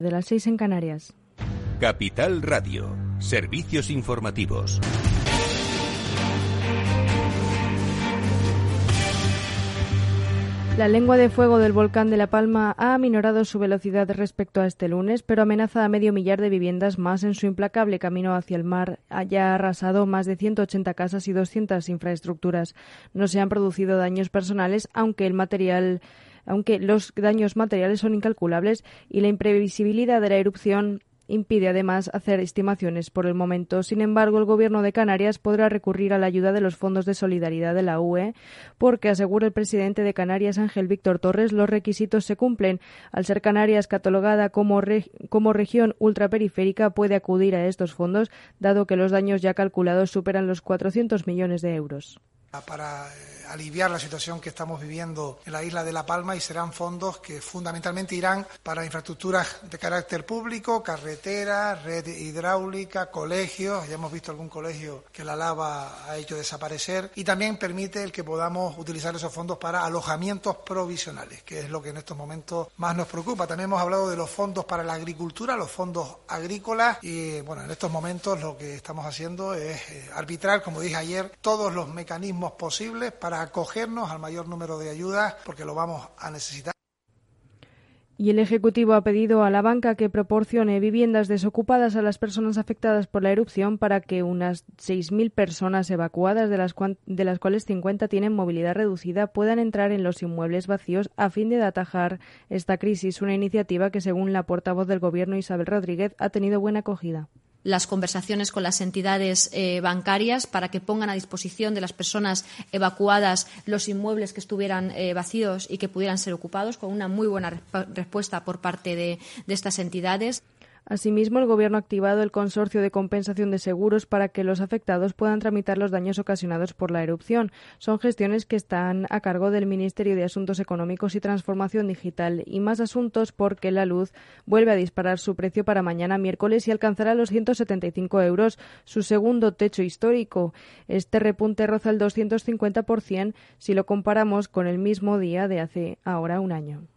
de las seis en Canarias. Capital Radio, servicios informativos. La lengua de fuego del volcán de La Palma ha aminorado su velocidad respecto a este lunes, pero amenaza a medio millar de viviendas más en su implacable camino hacia el mar. Haya arrasado más de 180 casas y 200 infraestructuras. No se han producido daños personales, aunque el material aunque los daños materiales son incalculables y la imprevisibilidad de la erupción impide además hacer estimaciones por el momento. Sin embargo, el Gobierno de Canarias podrá recurrir a la ayuda de los fondos de solidaridad de la UE porque, asegura el presidente de Canarias, Ángel Víctor Torres, los requisitos se cumplen. Al ser Canarias catalogada como, como región ultraperiférica, puede acudir a estos fondos, dado que los daños ya calculados superan los 400 millones de euros. Para eh, aliviar la situación que estamos viviendo en la isla de La Palma y serán fondos que fundamentalmente irán para infraestructuras de carácter público, carreteras, red hidráulica, colegios. Ya hemos visto algún colegio que la lava ha hecho desaparecer y también permite el que podamos utilizar esos fondos para alojamientos provisionales, que es lo que en estos momentos más nos preocupa. También hemos hablado de los fondos para la agricultura, los fondos agrícolas y bueno, en estos momentos lo que estamos haciendo es eh, arbitrar, como dije ayer, todos los mecanismos posibles para acogernos al mayor número de ayudas porque lo vamos a necesitar. Y el Ejecutivo ha pedido a la banca que proporcione viviendas desocupadas a las personas afectadas por la erupción para que unas 6.000 personas evacuadas, de las, de las cuales 50 tienen movilidad reducida, puedan entrar en los inmuebles vacíos a fin de atajar esta crisis. Una iniciativa que, según la portavoz del Gobierno, Isabel Rodríguez, ha tenido buena acogida las conversaciones con las entidades eh, bancarias para que pongan a disposición de las personas evacuadas los inmuebles que estuvieran eh, vacíos y que pudieran ser ocupados, con una muy buena respuesta por parte de estas entidades. Asimismo, el Gobierno ha activado el Consorcio de Compensación de Seguros para que los afectados puedan tramitar los daños ocasionados por la erupción. Son gestiones que están a cargo del Ministerio de Asuntos Económicos y Transformación Digital y más asuntos porque la luz vuelve a disparar su precio para mañana miércoles y alcanzará los 175 euros, su segundo techo histórico. Este repunte roza el 250% si lo comparamos con el mismo día de hace ahora un año.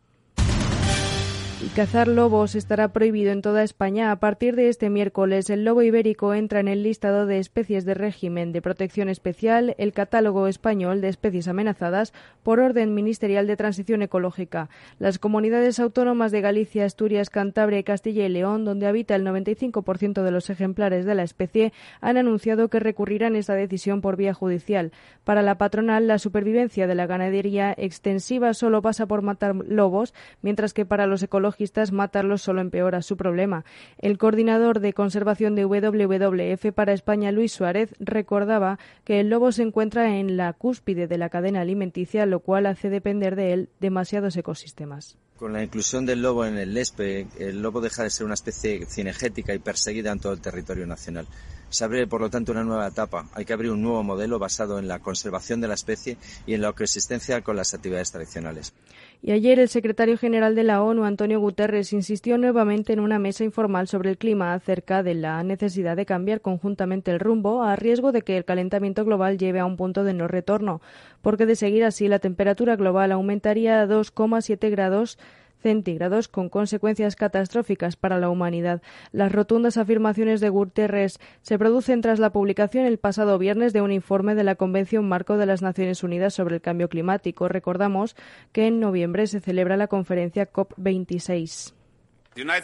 Cazar lobos estará prohibido en toda España. A partir de este miércoles, el lobo ibérico entra en el listado de especies de régimen de protección especial, el catálogo español de especies amenazadas, por orden ministerial de transición ecológica. Las comunidades autónomas de Galicia, Asturias, Cantabria, Castilla y León, donde habita el 95% de los ejemplares de la especie, han anunciado que recurrirán esta decisión por vía judicial. Para la patronal, la supervivencia de la ganadería extensiva solo pasa por matar lobos, mientras que para los ecológicos matarlos solo empeora su problema. El coordinador de conservación de WWF para España, Luis Suárez, recordaba que el lobo se encuentra en la cúspide de la cadena alimenticia, lo cual hace depender de él demasiados ecosistemas. Con la inclusión del lobo en el LESPE, el lobo deja de ser una especie cinegética y perseguida en todo el territorio nacional. Se abre, por lo tanto, una nueva etapa. Hay que abrir un nuevo modelo basado en la conservación de la especie y en la coexistencia con las actividades tradicionales. Y ayer el secretario general de la ONU, Antonio Guterres, insistió nuevamente en una mesa informal sobre el clima acerca de la necesidad de cambiar conjuntamente el rumbo a riesgo de que el calentamiento global lleve a un punto de no retorno, porque de seguir así la temperatura global aumentaría a 2,7 grados centígrados con consecuencias catastróficas para la humanidad. Las rotundas afirmaciones de Guterres se producen tras la publicación el pasado viernes de un informe de la Convención Marco de las Naciones Unidas sobre el Cambio Climático. Recordamos que en noviembre se celebra la conferencia COP26. La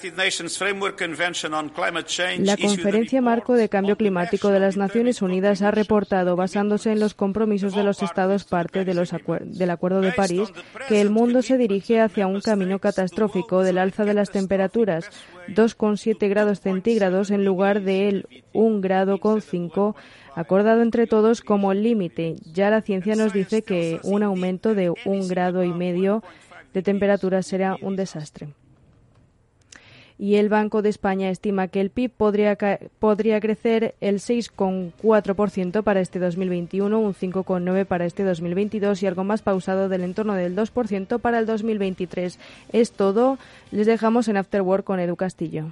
Conferencia Marco de Cambio Climático de las Naciones Unidas ha reportado, basándose en los compromisos de los Estados parte de los del Acuerdo de París, que el mundo se dirige hacia un camino catastrófico del alza de las temperaturas, 2,7 grados centígrados en lugar del 1 grado con 5 acordado entre todos como límite. Ya la ciencia nos dice que un aumento de un grado y medio de temperatura será un desastre y el Banco de España estima que el PIB podría, podría crecer el 6,4% para este 2021, un 5,9% para este 2022 y algo más pausado del entorno del 2% para el 2023. Es todo. Les dejamos en After Work con Edu Castillo.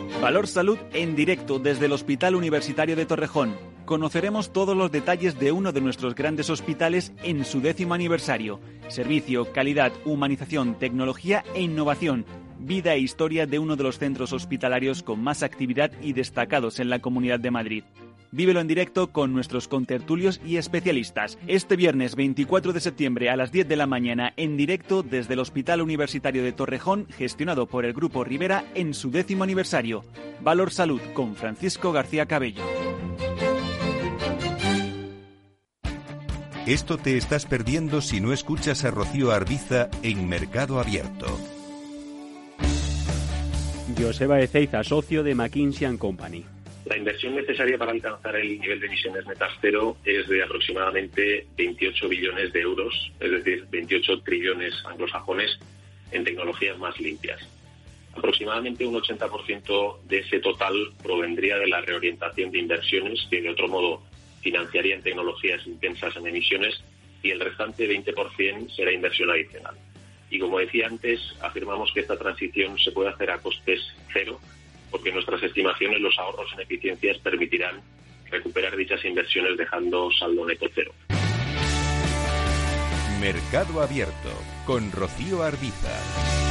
Valor Salud en directo desde el Hospital Universitario de Torrejón. Conoceremos todos los detalles de uno de nuestros grandes hospitales en su décimo aniversario. Servicio, calidad, humanización, tecnología e innovación. Vida e historia de uno de los centros hospitalarios con más actividad y destacados en la Comunidad de Madrid. Vívelo en directo con nuestros contertulios y especialistas. Este viernes 24 de septiembre a las 10 de la mañana en directo desde el Hospital Universitario de Torrejón, gestionado por el Grupo Rivera en su décimo aniversario. Valor Salud con Francisco García Cabello. Esto te estás perdiendo si no escuchas a Rocío Arbiza en Mercado Abierto. Joseba Ezeiza, socio de McKinsey Company. La inversión necesaria para alcanzar el nivel de emisiones netas cero es de aproximadamente 28 billones de euros, es decir, 28 trillones anglosajones en tecnologías más limpias. Aproximadamente un 80% de ese total provendría de la reorientación de inversiones que de otro modo financiarían tecnologías intensas en emisiones y el restante 20% será inversión adicional. Y como decía antes, afirmamos que esta transición se puede hacer a costes cero porque nuestras estimaciones los ahorros en eficiencias permitirán recuperar dichas inversiones dejando saldo neto cero. Mercado Abierto con Rocío Arbiza.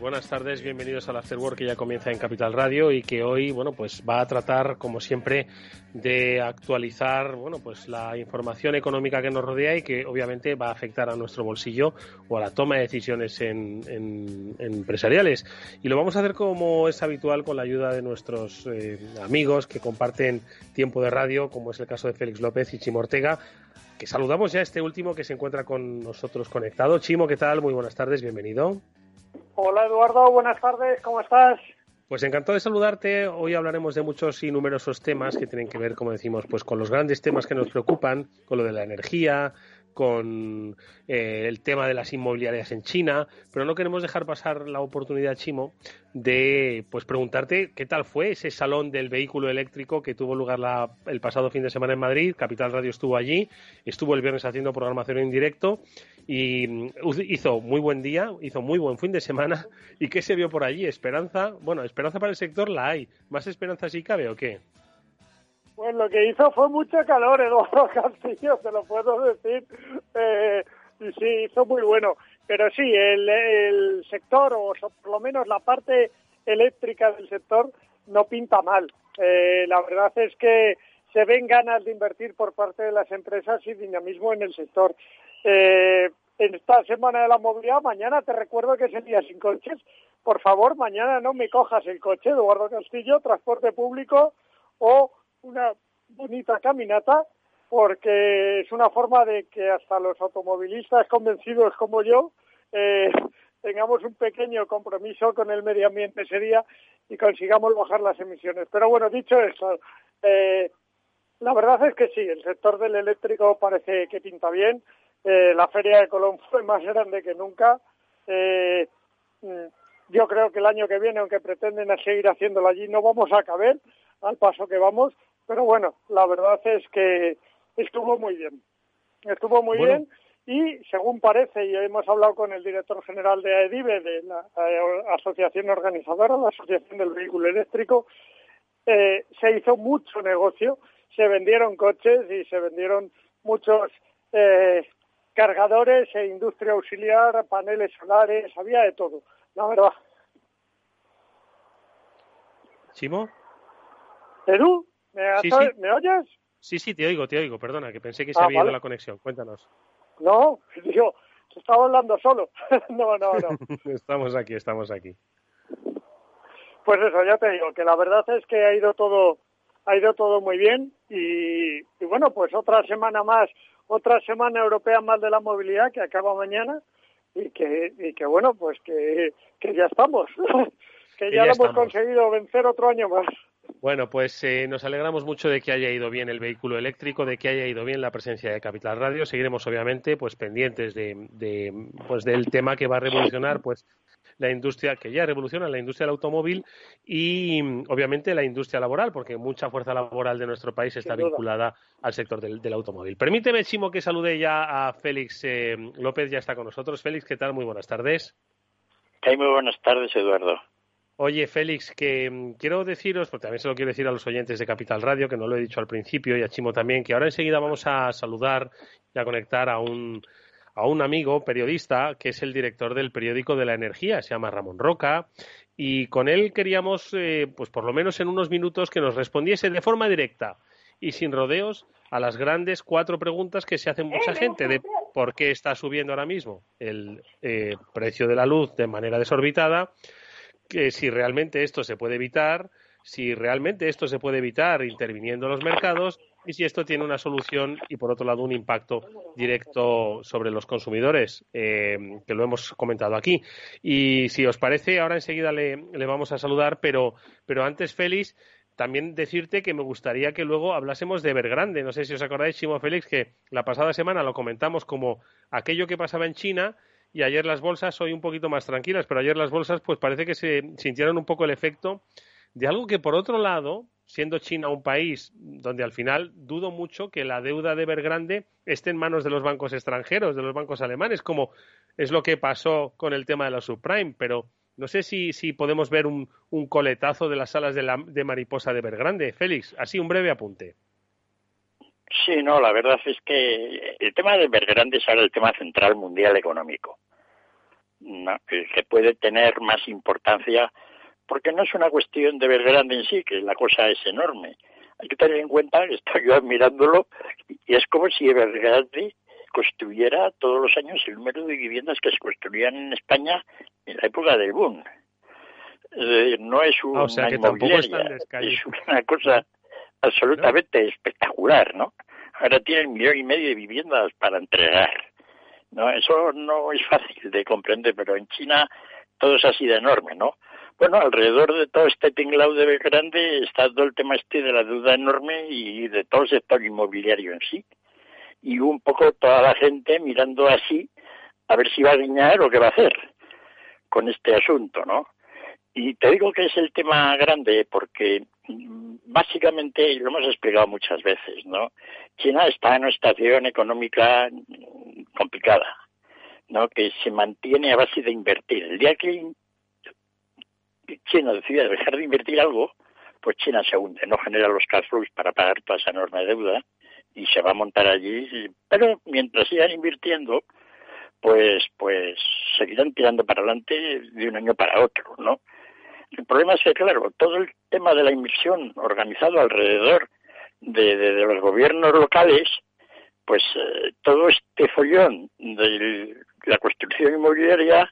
Buenas tardes, bienvenidos al Afterwork que ya comienza en Capital Radio y que hoy, bueno, pues va a tratar, como siempre, de actualizar, bueno, pues la información económica que nos rodea y que obviamente va a afectar a nuestro bolsillo o a la toma de decisiones en, empresariales. Y lo vamos a hacer como es habitual con la ayuda de nuestros eh, amigos que comparten tiempo de radio, como es el caso de Félix López y Chimo Ortega, que saludamos ya a este último que se encuentra con nosotros conectado. Chimo, ¿qué tal? Muy buenas tardes, bienvenido. Hola Eduardo, buenas tardes, ¿cómo estás? Pues encantado de saludarte. Hoy hablaremos de muchos y numerosos temas que tienen que ver, como decimos, pues con los grandes temas que nos preocupan, con lo de la energía, con eh, el tema de las inmobiliarias en China, pero no queremos dejar pasar la oportunidad, Chimo, de pues preguntarte qué tal fue ese salón del vehículo eléctrico que tuvo lugar el pasado fin de semana en Madrid. Capital Radio estuvo allí, estuvo el viernes haciendo programación en directo y mm, hizo muy buen día, hizo muy buen fin de semana. ¿Y qué se vio por allí? Esperanza, bueno, esperanza para el sector la hay. ¿Más esperanza si cabe o qué? Pues lo que hizo fue mucho calor, Eduardo Castillo, te lo puedo decir. Eh, y sí, hizo muy bueno. Pero sí, el, sector, o por lo menos la parte eléctrica del sector, no pinta mal. Eh, la verdad es que se ven ganas de invertir por parte de las empresas y dinamismo en el sector. Eh, en esta semana de la movilidad, mañana te recuerdo que es el día sin coches. Por favor, mañana no me cojas el coche, Eduardo Castillo, transporte público o una bonita caminata porque es una forma de que hasta los automovilistas convencidos como yo eh, tengamos un pequeño compromiso con el medio ambiente ese día y consigamos bajar las emisiones. Pero bueno, dicho eso, eh, la verdad es que sí, el sector del eléctrico parece que pinta bien. Eh, la feria de Colón fue más grande que nunca. Mm, yo creo que el año que viene, aunque pretenden seguir haciéndolo allí, no vamos a caber. al paso que vamos, pero bueno, la verdad es que estuvo muy bien. Estuvo muy bien y según parece, y hemos hablado con el director general de AEDIVE, de la asociación organizadora, la Asociación del Vehículo Eléctrico, eh, se hizo mucho negocio, se vendieron coches y se vendieron muchos eh, cargadores e industria auxiliar, paneles solares, había de todo, la verdad. ¿Chimo? ¿Edu? ¿Me, oyes? Sí, sí, te oigo, te oigo, perdona, que pensé que se ah, había ido la conexión. Cuéntanos. No, digo, estaba hablando solo. no, no, no. estamos aquí, estamos aquí. Pues eso, ya te digo, que la verdad es que ha ido todo, ha ido todo muy bien y, bueno, pues otra semana más, otra semana europea más de la movilidad que acaba mañana y que, y que bueno, pues que, que ya estamos, que, ya, lo hemos conseguido vencer otro año más. Bueno, pues eh, nos alegramos mucho de que haya ido bien el vehículo eléctrico, de que haya ido bien la presencia de Capital Radio. Seguiremos, obviamente, pues pendientes de, de, pues del tema que va a revolucionar, pues la industria que ya revoluciona la industria del automóvil y obviamente la industria laboral, porque mucha fuerza laboral de nuestro país está vinculada al sector del, automóvil. Permíteme, Chimo, que salude ya a Félix eh, López, ya está con nosotros. Félix, ¿qué tal? Muy buenas tardes. muy buenas tardes, Eduardo. Oye, Félix, que mm, quiero deciros, porque también se lo quiero decir a los oyentes de Capital Radio, que no lo he dicho al principio, y a Chimo también, que ahora enseguida vamos a saludar y a conectar a un, a un amigo periodista que es el director del periódico de la energía, se llama Ramón Roca, y con él queríamos, eh, pues por lo menos en unos minutos, que nos respondiese de forma directa y sin rodeos a las grandes cuatro preguntas que se hacen mucha gente de por qué está subiendo ahora mismo el eh, precio de la luz de manera desorbitada, que si realmente esto se puede evitar, si realmente esto se puede evitar interviniendo en los mercados y si esto tiene una solución y, por otro lado, un impacto directo sobre los consumidores, eh, que lo hemos comentado aquí. Y si os parece, ahora enseguida le, vamos a saludar, pero, pero antes, Félix, también decirte que me gustaría que luego hablásemos de Evergrande. No sé si os acordáis, Chimo Félix, que la pasada semana lo comentamos como aquello que pasaba en China y ayer las bolsas hoy un poquito más tranquilas, pero ayer las bolsas pues parece que se sintieron un poco el efecto de algo que por otro lado siendo China un país donde al final dudo mucho que la deuda de Evergrande esté en manos de los bancos extranjeros, de los bancos alemanes, como es lo que pasó con el tema de la subprime, pero no sé si, podemos ver un, coletazo de las salas de, la, de mariposa de Evergrande. Félix, así un breve apunte. Sí, no, la verdad es que el tema de Evergrande es ahora el tema central mundial económico, que puede tener más importancia porque no es una cuestión de ver grande en sí, que la cosa es enorme. Hay que tener en cuenta que estoy yo admirándolo y es como si Evergrande construyera todos los años el número de viviendas que se construían en España en la época del boom. Eh, no es ah, una inmobiliaria, es una cosa absolutamente espectacular, ¿no? Ahora tienen un millón y medio de viviendas para entregar. No, eso no es fácil de comprender, pero en China todo es así de enorme, ¿no? Bueno, alrededor de todo este tinglao de grande está todo el tema este de la deuda enorme y de todo el sector inmobiliario en sí. Y un poco toda la gente mirando así a ver si va a guiñar o qué va a hacer con este asunto, ¿no? Y te digo que es el tema grande porque mm, básicamente, lo hemos explicado muchas veces, ¿no? China está en una situación económica mm, complicada, ¿no? Que se mantiene a base de invertir. El día que China decide dejar de invertir algo, pues China se hunde, no genera los cash flows para pagar toda esa enorme deuda y se va a montar allí. Pero mientras sigan invirtiendo, pues, pues seguirán tirando para adelante de un año para otro, ¿no? El problema es que, claro, todo el tema de la inversión organizado alrededor de, de, los gobiernos locales, pues eh, todo este follón de la construcción inmobiliaria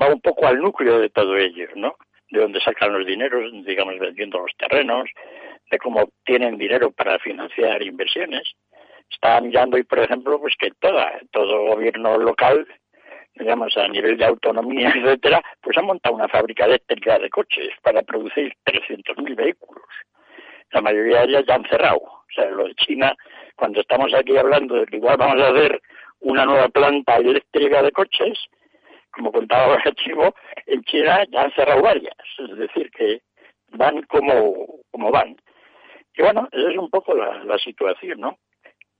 va un poco al núcleo de todo ello, ¿no? De dónde sacan los dineros, digamos, vendiendo los terrenos, de cómo tienen dinero para financiar inversiones. Está mirando hoy, por ejemplo, pues que toda, todo gobierno local, digamos, a nivel de autonomía, etcétera, pues ha montado una fábrica eléctrica de coches para producir 300.000 vehículos. La mayoría de ellas ya han cerrado. O sea, lo de China, cuando estamos aquí hablando de que igual vamos a hacer una nueva planta eléctrica de coches, como contaba Chivo, en China ya han cerrado varias, es decir, que van como, van. Y bueno, esa es un poco la, situación, ¿no?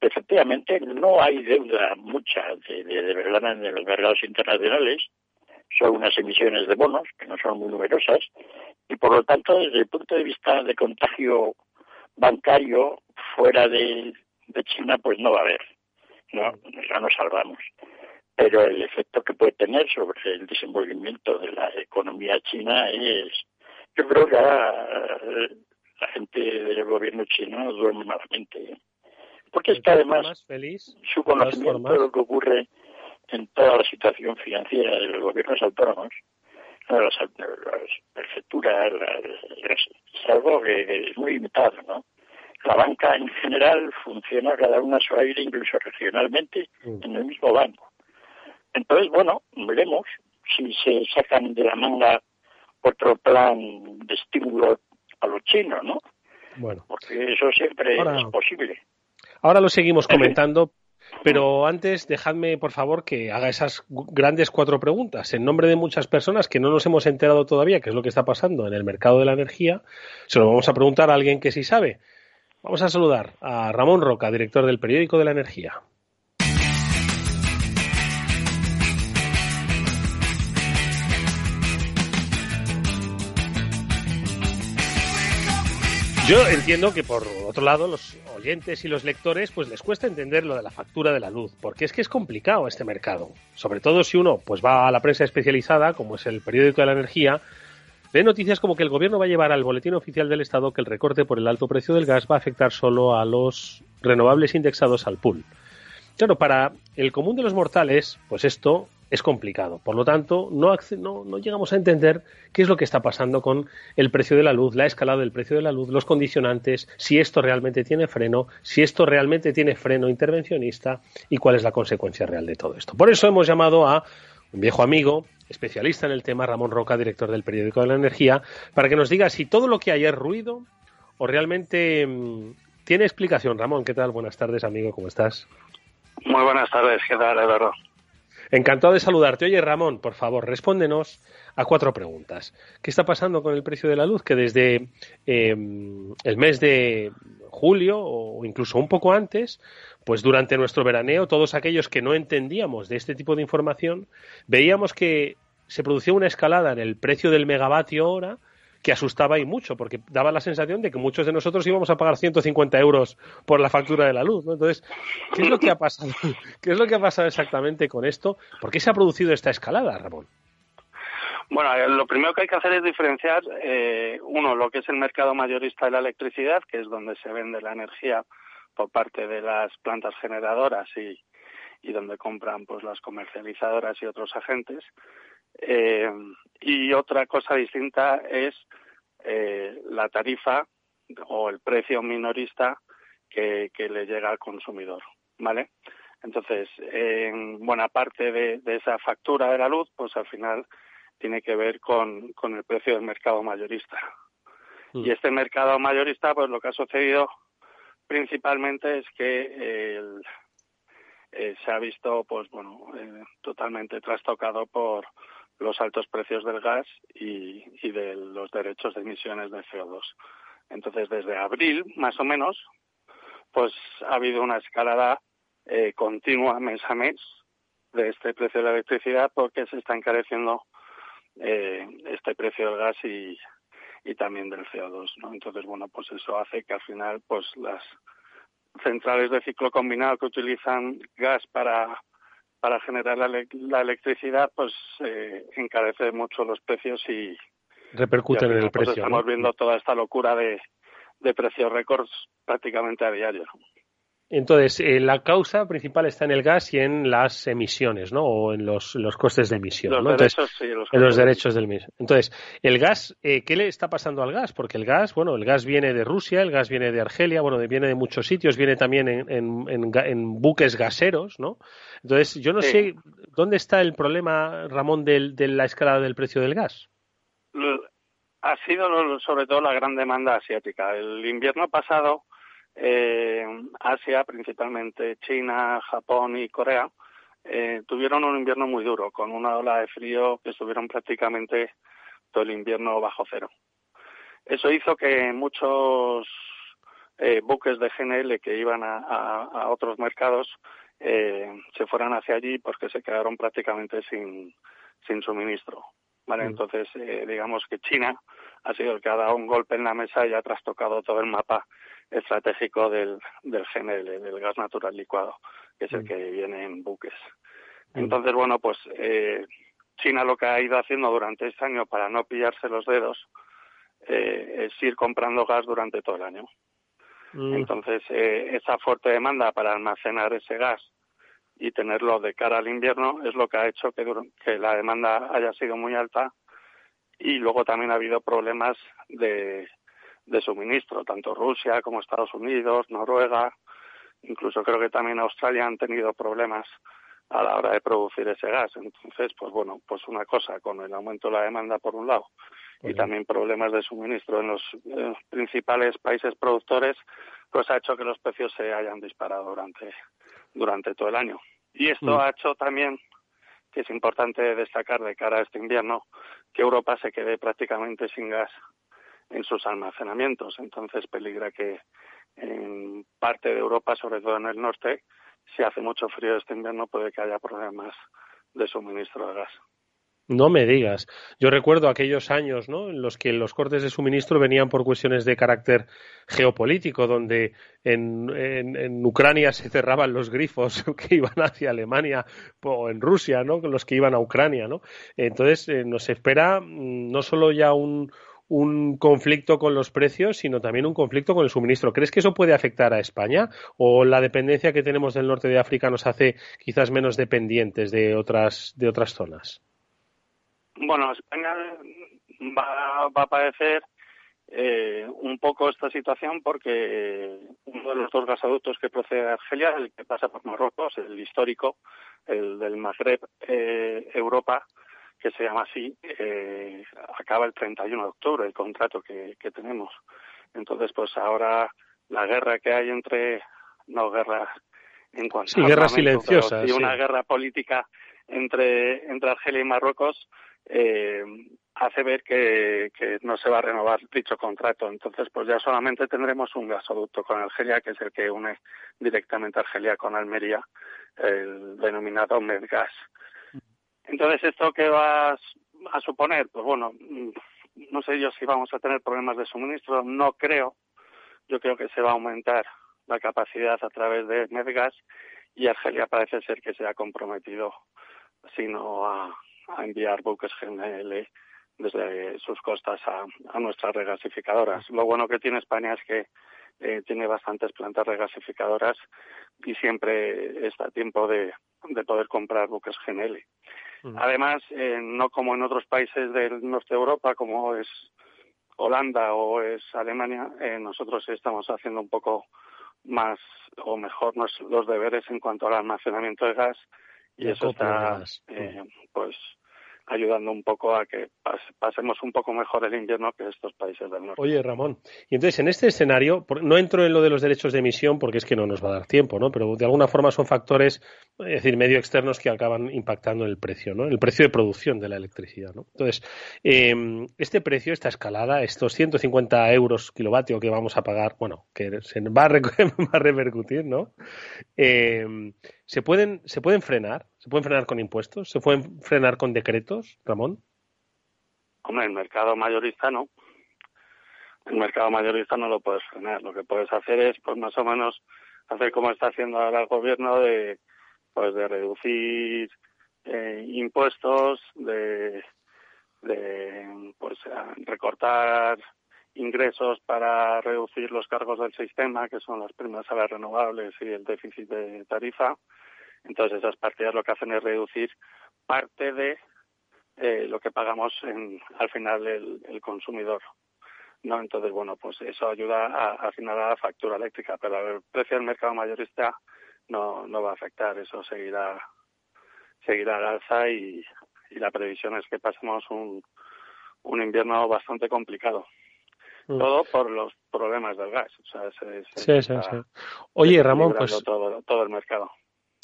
Efectivamente, no hay deuda mucha de, de, de verdad en los mercados internacionales, son unas emisiones de bonos que no son muy numerosas y por lo tanto desde el punto de vista de contagio bancario fuera de, de China pues no va a haber, no, ya nos salvamos. Pero el efecto que puede tener sobre el desenvolvimiento de la economía china es, yo creo que la gente del gobierno chino duerme malamente. Porque está además su conocimiento de lo que ocurre en toda la situación financiera de los gobiernos autónomos, las, las prefecturas, es algo que es muy limitado, ¿no? La banca en general funciona cada una a su aire, incluso regionalmente, mm. en el mismo banco. Entonces, bueno, veremos si se sacan de la manga otro plan de estímulo a los chinos, ¿no? Bueno. Porque eso siempre es posible. Ahora lo seguimos comentando, pero antes, dejadme, por favor, que haga esas grandes cuatro preguntas. En nombre de muchas personas que no nos hemos enterado todavía qué es lo que está pasando en el mercado de la energía, se lo vamos a preguntar a alguien que sí sabe. Vamos a saludar a Ramón Roca, director del periódico de la energía. Yo entiendo que por otro lado los oyentes y los lectores pues les cuesta entender lo de la factura de la luz, porque es que es complicado este mercado, sobre todo si uno pues va a la prensa especializada, como es el periódico de la energía, ve noticias como que el gobierno va a llevar al boletín oficial del Estado que el recorte por el alto precio del gas va a afectar solo a los renovables indexados al pool. Claro, para el común de los mortales, pues esto es complicado. Por lo tanto, no, no, llegamos a entender qué es lo que está pasando con el precio de la luz, la escalada del precio de la luz, los condicionantes, si esto realmente tiene freno, si esto realmente tiene freno intervencionista y cuál es la consecuencia real de todo esto. Por eso hemos llamado a un viejo amigo, especialista en el tema, Ramón Roca, director del periódico de la energía, para que nos diga si todo lo que hay es ruido o realmente mm, tiene explicación. Ramón, ¿qué tal? Buenas tardes, amigo, ¿cómo estás? Muy buenas tardes, ¿qué tal, Eduardo? Encantado de saludarte. Oye, Ramón, por favor, respóndenos a cuatro preguntas. ¿Qué está pasando con el precio de la luz? Que desde em, el mes de julio o incluso un poco antes, pues durante nuestro veraneo, todos aquellos que no entendíamos de este tipo de información, veíamos que se producía una escalada en el precio del megavatio hora que asustaba y mucho, porque daba la sensación de que muchos de nosotros íbamos a pagar 150 euros por la factura de la luz. Entonces, ¿qué es lo que ha pasado? ¿Qué es lo que ha pasado exactamente con esto? ¿Por qué se ha producido esta escalada, Ramón? Bueno, eh, lo primero que hay que hacer es diferenciar, eh, uno, lo que es el mercado mayorista de la electricidad, que es donde se vende la energía por parte de las plantas generadoras y, y donde compran pues las comercializadoras y otros agentes, eh, y otra cosa distinta es eh, la tarifa o el precio minorista que, le llega al consumidor, ¿vale? Entonces, en buena parte de, esa factura de la luz, pues al final tiene que ver con, con el precio del mercado mayorista. Mm. Y este mercado mayorista, pues lo que ha sucedido principalmente es que el, eh, se ha visto, pues bueno, eh, totalmente trastocado por los altos precios del gas y, de los derechos de emisiones de CO2. Entonces, desde abril, más o menos, pues ha habido una escalada eh, continua mes a mes de este precio de la electricidad porque se está encareciendo eh, este precio del gas y, también del CO2, ¿no? Entonces, bueno, pues eso hace que al final, pues las centrales de ciclo combinado que utilizan gas para para generar la, electricidad, pues eh, encarece mucho los precios y repercuten en el pues, precio. Estamos viendo toda esta locura de, de precios récords prácticamente a diario. Entonces, eh, la causa principal está en el gas y en las emisiones, ¿no? O en los, los costes de emisión, los ¿no? Derechos, sí, los en los derechos del mismo. Entonces, el gas, eh, ¿qué le está pasando al gas? Porque el gas, bueno, el gas viene de Rusia, el gas viene de Argelia, bueno, viene de muchos sitios, viene también en, en, en, buques gaseros, ¿no? Entonces, yo no sé dónde está el problema, Ramón, de, de la escalada del precio del gas. Ha sido sobre todo la gran demanda asiática. El invierno pasado eh, Asia, principalmente China, Japón y Corea, eh, tuvieron un invierno muy duro, con una ola de frío que estuvieron prácticamente todo el invierno bajo cero. Eso hizo que muchos eh, buques de GNL que iban a, a, otros mercados eh, se fueran hacia allí porque se quedaron prácticamente sin, sin suministro. ¿vale? Mm. Entonces, eh, digamos que China ha sido el que ha dado un golpe en la mesa y ha trastocado todo el mapa estratégico del, del GNL, del gas natural licuado, que es el mm. que viene en buques. Mm. Entonces, bueno, pues eh, China lo que ha ido haciendo durante este año para no pillarse los dedos eh, es ir comprando gas durante todo el año. Mm. Entonces, eh, esa fuerte demanda para almacenar ese gas y tenerlo de cara al invierno es lo que ha hecho que, que la demanda haya sido muy alta y luego también ha habido problemas de, de suministro, tanto Rusia como Estados Unidos, Noruega, incluso creo que también Australia han tenido problemas a la hora de producir ese gas. Entonces, pues bueno, pues una cosa con el aumento de la demanda por un lado y también problemas de suministro en los, principales países productores, pues ha hecho que los precios se hayan disparado durante, durante todo el año. Y esto mm. ha hecho también, que es importante destacar de cara a este invierno, que Europa se quede prácticamente sin gas en sus almacenamientos. Entonces peligra que en parte de Europa, sobre todo en el norte, si hace mucho frío este invierno puede que haya problemas de suministro de gas. No me digas. Yo recuerdo aquellos años ¿no? en los que los cortes de suministro venían por cuestiones de carácter geopolítico, donde en, en, Ucrania se cerraban los grifos que iban hacia Alemania o en Rusia, ¿no? los que iban a Ucrania. ¿no? Entonces eh, nos espera mm, no solo ya un, un conflicto con los precios, sino también un conflicto con el suministro. ¿Crees que eso puede afectar a España o la dependencia que tenemos del norte de África nos hace quizás menos dependientes de otras de otras zonas? Bueno, España va, a padecer eh, un poco esta situación porque uno de los dos gasoductos que procede de Argelia, el que pasa por Marruecos, el histórico, el del Magreb eh, Europa, que se llama así, eh, acaba el 31 de octubre el contrato que, que tenemos. Entonces, pues ahora la guerra que hay entre, no guerra en cuanto sí, guerra silenciosa, sí, una guerra política entre, entre Argelia y Marruecos eh, hace ver que, que no se va a renovar dicho contrato. Entonces, pues ya solamente tendremos un gasoducto con Argelia, que es el que une directamente Argelia con Almería, el denominado Medgas. Entonces, ¿esto qué va a suponer? Pues bueno, no sé yo si vamos a tener problemas de suministro, no creo. Yo creo que se va a aumentar la capacidad a través de Medgas y Argelia parece ser que se ha comprometido, sino a, enviar buques GNL desde sus costas a, a, nuestras regasificadoras. Lo bueno que tiene España es que eh, tiene bastantes plantas regasificadoras y siempre está a tiempo de, de poder comprar buques GNL. Además, eh, no como en otros países del norte de Europa, como es Holanda o es Alemania, eh, nosotros estamos haciendo un poco más o mejor los deberes en cuanto al almacenamiento de gas. Y, eso está eh, pues ayudando un poco a que pasemos un poco mejor el invierno que estos países del norte. Oye, Ramón, y entonces en este escenario, no entro en lo de los derechos de emisión porque es que no nos va a dar tiempo, ¿no? Pero de alguna forma son factores, es decir, medio externos que acaban impactando en el precio, ¿no? El precio de producción de la electricidad, ¿no? Entonces, em, este precio, esta escalada, estos 150 euros kilovatio que vamos a pagar, bueno, que se va a, va a repercutir, ¿no? Eh, ¿Se pueden, ¿Se pueden frenar? ¿Se pueden frenar con impuestos? ¿Se pueden frenar con decretos, Ramón? Hombre, el mercado mayorista no. El mercado mayorista no lo puedes frenar. Lo que puedes hacer es, pues más o menos, hacer como está haciendo ahora el gobierno de, pues de reducir eh, impuestos, de, de, pues recortar ingresos para reducir los cargos del sistema, que son las primas a las renovables y el déficit de tarifa, entonces esas partidas lo que hacen es reducir parte de eh, lo que pagamos en, al final el, consumidor. ¿no? Entonces, bueno, pues eso ayuda a, a afinar la factura eléctrica, pero el precio del mercado mayorista no, no va a afectar, eso seguirá, seguirá al alza y, y la previsión es que pasemos un, un invierno bastante complicado. Mm. Todo por los problemas del gas. O sea, sí, sí, sí. Oye, Ramón, pues. Todo, todo el mercado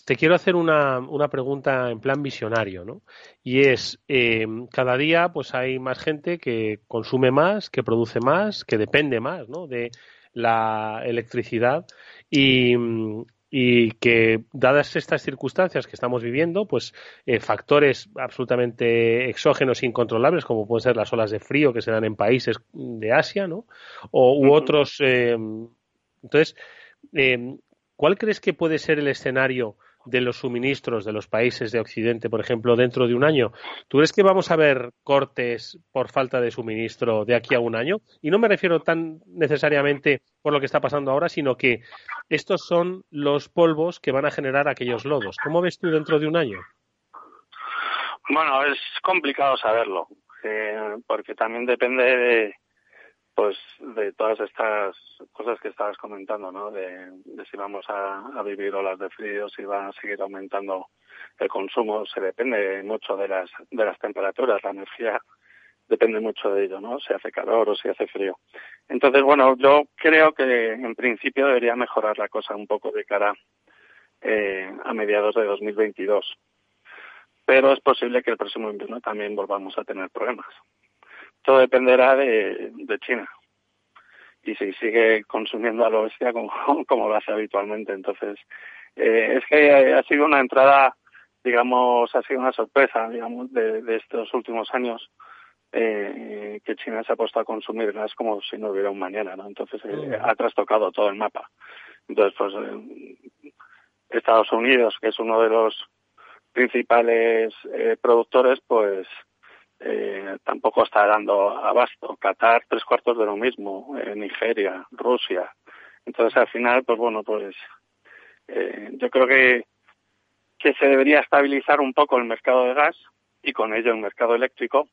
te quiero hacer una, una, pregunta en plan visionario, ¿no? Y es, eh, cada día pues hay más gente que consume más, que produce más, que depende más, ¿no? De la electricidad y, y que dadas estas circunstancias que estamos viviendo, pues eh, factores absolutamente exógenos e incontrolables, como pueden ser las olas de frío que se dan en países de Asia, ¿no? O u otros. Eh, entonces, eh, ¿cuál crees que puede ser el escenario de los suministros de los países de Occidente, por ejemplo, dentro de un año. ¿Tú crees que vamos a ver cortes por falta de suministro de aquí a un año? Y no me refiero tan necesariamente por lo que está pasando ahora, sino que estos son los polvos que van a generar aquellos lodos. ¿Cómo ves tú dentro de un año? Bueno, es complicado saberlo, eh, porque también depende de, pues de todas estas cosas que estabas comentando, ¿no? De, si vamos a, vivir olas de frío, si va a seguir aumentando el consumo, se depende mucho de las de las temperaturas, la energía depende mucho de ello, ¿no? Si hace calor o si hace frío. Entonces, bueno, yo creo que en principio debería mejorar la cosa un poco de cara eh, a mediados de 2022. Pero es posible que el próximo invierno también volvamos a tener problemas todo dependerá de, China y si sigue consumiendo a lo bestia como, como lo hace habitualmente. Entonces, eh, es que ha sido una entrada, digamos, ha sido una sorpresa, digamos, de, estos últimos años eh, que China se ha puesto a consumir gas como si no hubiera un mañana, ¿no? Entonces, eh, ha trastocado todo el mapa. Entonces, pues, Estados Unidos, que es uno de los principales productores, pues, eh, tampoco está dando abasto. Qatar, tres cuartos de lo mismo. Eh, Nigeria, Rusia. Entonces, al final, pues bueno, pues eh, yo creo que, que se debería estabilizar un poco el mercado de gas y con ello el mercado eléctrico,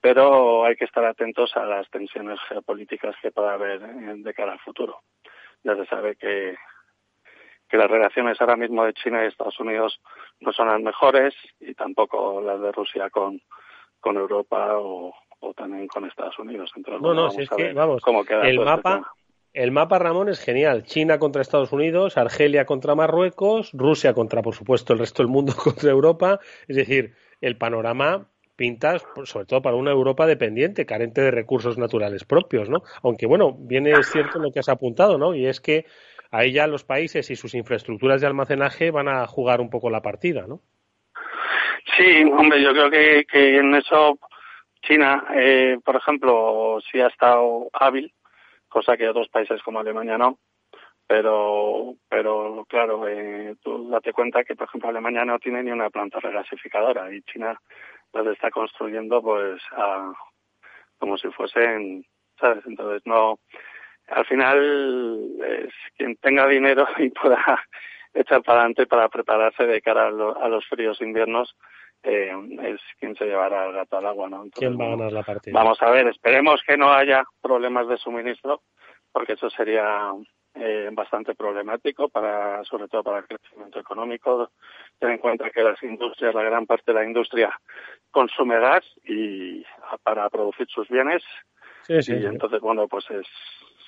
pero hay que estar atentos a las tensiones geopolíticas que pueda haber de cara al futuro. Ya se sabe que, que las relaciones ahora mismo de China y Estados Unidos no son las mejores y tampoco las de Rusia con, con Europa o, también con Estados Unidos. Entonces, no, no, si es que, vamos, el este mapa, el mapa, Ramón, es genial. China contra Estados Unidos, Argelia contra Marruecos, Rusia contra, por supuesto, el resto del mundo contra Europa. Es decir, el panorama pinta, sobre todo para una Europa dependiente, carente de recursos naturales propios, ¿no? Aunque, bueno, viene es cierto lo que has apuntado, ¿no? Y es que ahí ya los países y sus infraestructuras de almacenaje van a jugar un poco la partida, ¿no? Sí, hombre, yo creo que, que en eso China, eh, por ejemplo, sí ha estado hábil, cosa que otros países como Alemania no. Pero, pero claro, eh, tú date cuenta que, por ejemplo, Alemania no tiene ni una planta regasificadora y China las está construyendo, pues, a, como si fuesen, ¿sabes? Entonces, no, al final, es quien tenga dinero y pueda echar para adelante para prepararse de cara a, los fríos inviernos eh, es quien se llevará el gato al agua, ¿no? ¿Quién va a ganar la partida? Vamos a ver, esperemos que no haya problemas de suministro, porque eso sería eh, bastante problemático para, sobre todo para el crecimiento económico. Ten en cuenta que las industrias, la gran parte de la industria consume gas y para producir sus bienes. Sí, sí, y entonces, bueno, pues es,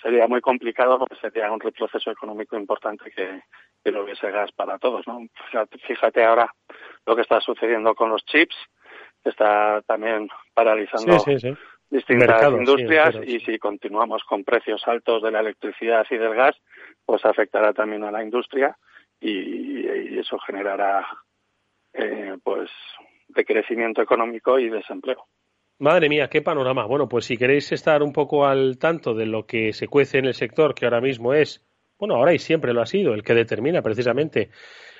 sería muy complicado porque sería un retroceso económico importante que, que no hubiese gas para todos, ¿no? Fíjate ahora lo que está sucediendo con los chips, que está también paralizando distintas industrias y si continuamos con precios altos de la electricidad y del gas, pues afectará también a la industria y, eso generará eh, pues decrecimiento económico y desempleo. Madre mía, qué panorama. Bueno, pues si queréis estar un poco al tanto de lo que se cuece en el sector, que ahora mismo es, bueno, ahora y siempre lo ha sido, el que determina precisamente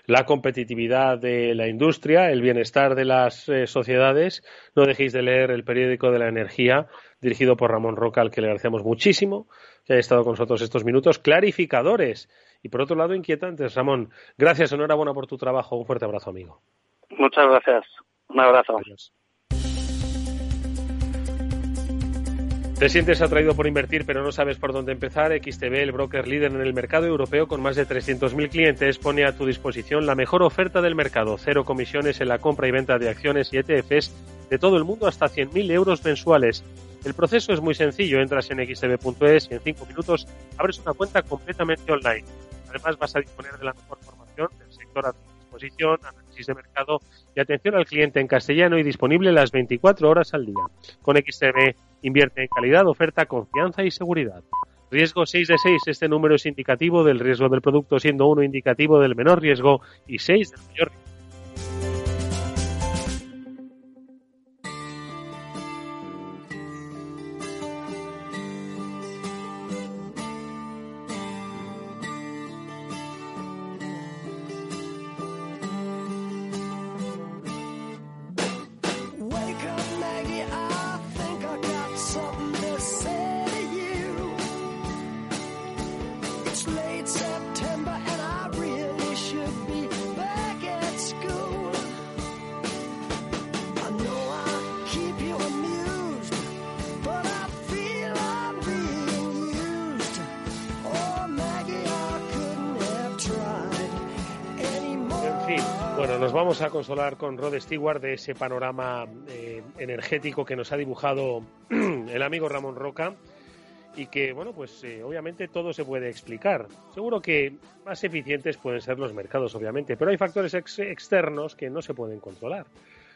la competitividad de la industria, el bienestar de las eh, sociedades, no dejéis de leer el periódico de la energía, dirigido por Ramón Roca, al que le agradecemos muchísimo que haya estado con nosotros estos minutos clarificadores y por otro lado inquietantes. Ramón, gracias, enhorabuena por tu trabajo. Un fuerte abrazo, amigo. Muchas gracias. Un abrazo. Te sientes atraído por invertir pero no sabes por dónde empezar. XTB, el broker líder en el mercado europeo con más de 300.000 clientes, pone a tu disposición la mejor oferta del mercado. Cero comisiones en la compra y venta de acciones y ETFs de todo el mundo hasta 100.000 euros mensuales. El proceso es muy sencillo. Entras en xtb.es y en 5 minutos abres una cuenta completamente online. Además vas a disponer de la mejor formación del sector a tu disposición, análisis de mercado y atención al cliente en castellano y disponible las 24 horas al día. Con XTB Invierte en calidad, oferta, confianza y seguridad. Riesgo 6 de 6, este número es indicativo del riesgo del producto, siendo 1 indicativo del menor riesgo y 6 del mayor riesgo. A consolar con Rod Stewart de ese panorama eh, energético que nos ha dibujado el amigo Ramón Roca y que, bueno, pues eh, obviamente todo se puede explicar. Seguro que más eficientes pueden ser los mercados, obviamente, pero hay factores externos que no se pueden controlar.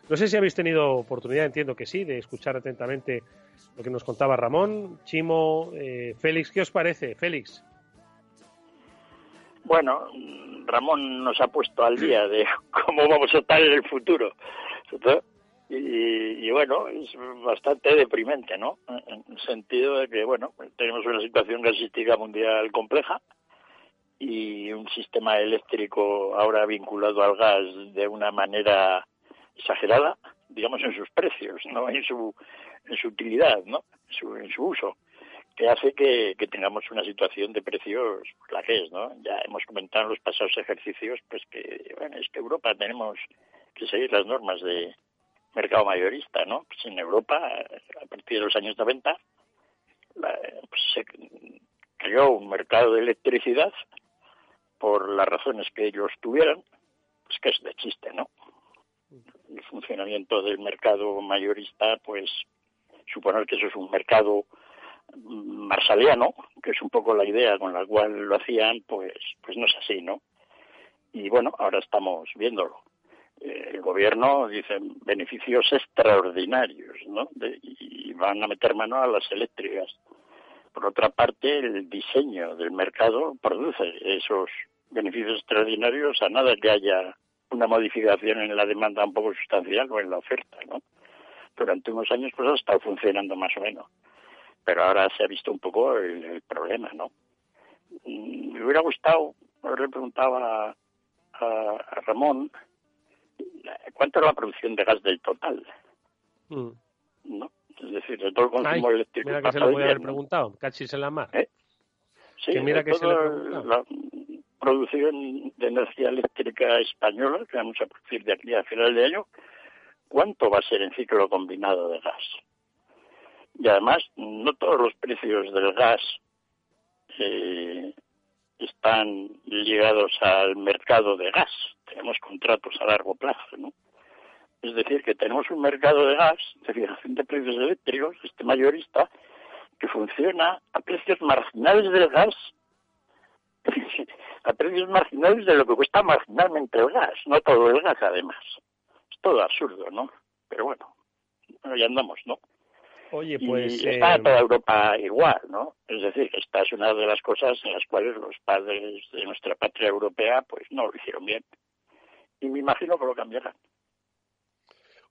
No sé si habéis tenido oportunidad, entiendo que sí, de escuchar atentamente lo que nos contaba Ramón, Chimo, eh, Félix. ¿Qué os parece, Félix? Bueno, Ramón nos ha puesto al día de cómo vamos a estar en el futuro. Y, bueno, es bastante deprimente, ¿no? En el sentido de que, bueno, tenemos una situación gasística mundial compleja y un sistema eléctrico ahora vinculado al gas de una manera exagerada, digamos en sus precios, no en su, en su utilidad, ¿no? en su uso que hace que, tengamos una situación de precios la que es, ¿no? Ya hemos comentado en los pasados ejercicios, pues que, bueno, es que Europa tenemos que seguir las normas de mercado mayorista, ¿no? Pues en Europa, a partir de los años 90, pues se creó un mercado de electricidad por las razones que ellos tuvieran, pues que es de chiste, ¿no? El funcionamiento del mercado mayorista, pues suponer que eso es un mercado marsaliano, que es un poco la idea con la cual lo hacían, pues, pues no es así, ¿no? Y bueno, ahora estamos viéndolo. Eh, el gobierno dice beneficios extraordinarios, ¿no? y van a meter mano a las eléctricas. Por otra parte, el diseño del mercado produce esos beneficios extraordinarios a nada que haya una modificación en la demanda un poco sustancial o en la oferta, ¿no? Durante unos años pues ha estado funcionando más o menos pero ahora se ha visto un poco el, problema, ¿no? Mm, me hubiera gustado, le preguntaba a, Ramón, ¿cuánto es la producción de gas del total? Mm. ¿No? Es decir, de todo el consumo eléctrico. Mira que se lo voy a haber preguntado, cachis en la mar. ¿Eh? Sí, mira que se la producción de energía eléctrica española, que vamos a producir de aquí a final de año, ¿cuánto va a ser en ciclo combinado de gas? Y además, no todos los precios del gas eh, están ligados al mercado de gas. Tenemos contratos a largo plazo, ¿no? Es decir, que tenemos un mercado de gas, de fijación de precios eléctricos, este mayorista, que funciona a precios marginales del gas, a precios marginales de lo que cuesta marginalmente el gas, no todo el gas además. Es todo absurdo, ¿no? Pero bueno, ya andamos, ¿no? Oye, pues. Y está eh, toda Europa igual, ¿no? Es decir, esta es una de las cosas en las cuales los padres de nuestra patria europea, pues no lo hicieron bien. Y me imagino que lo cambiarán.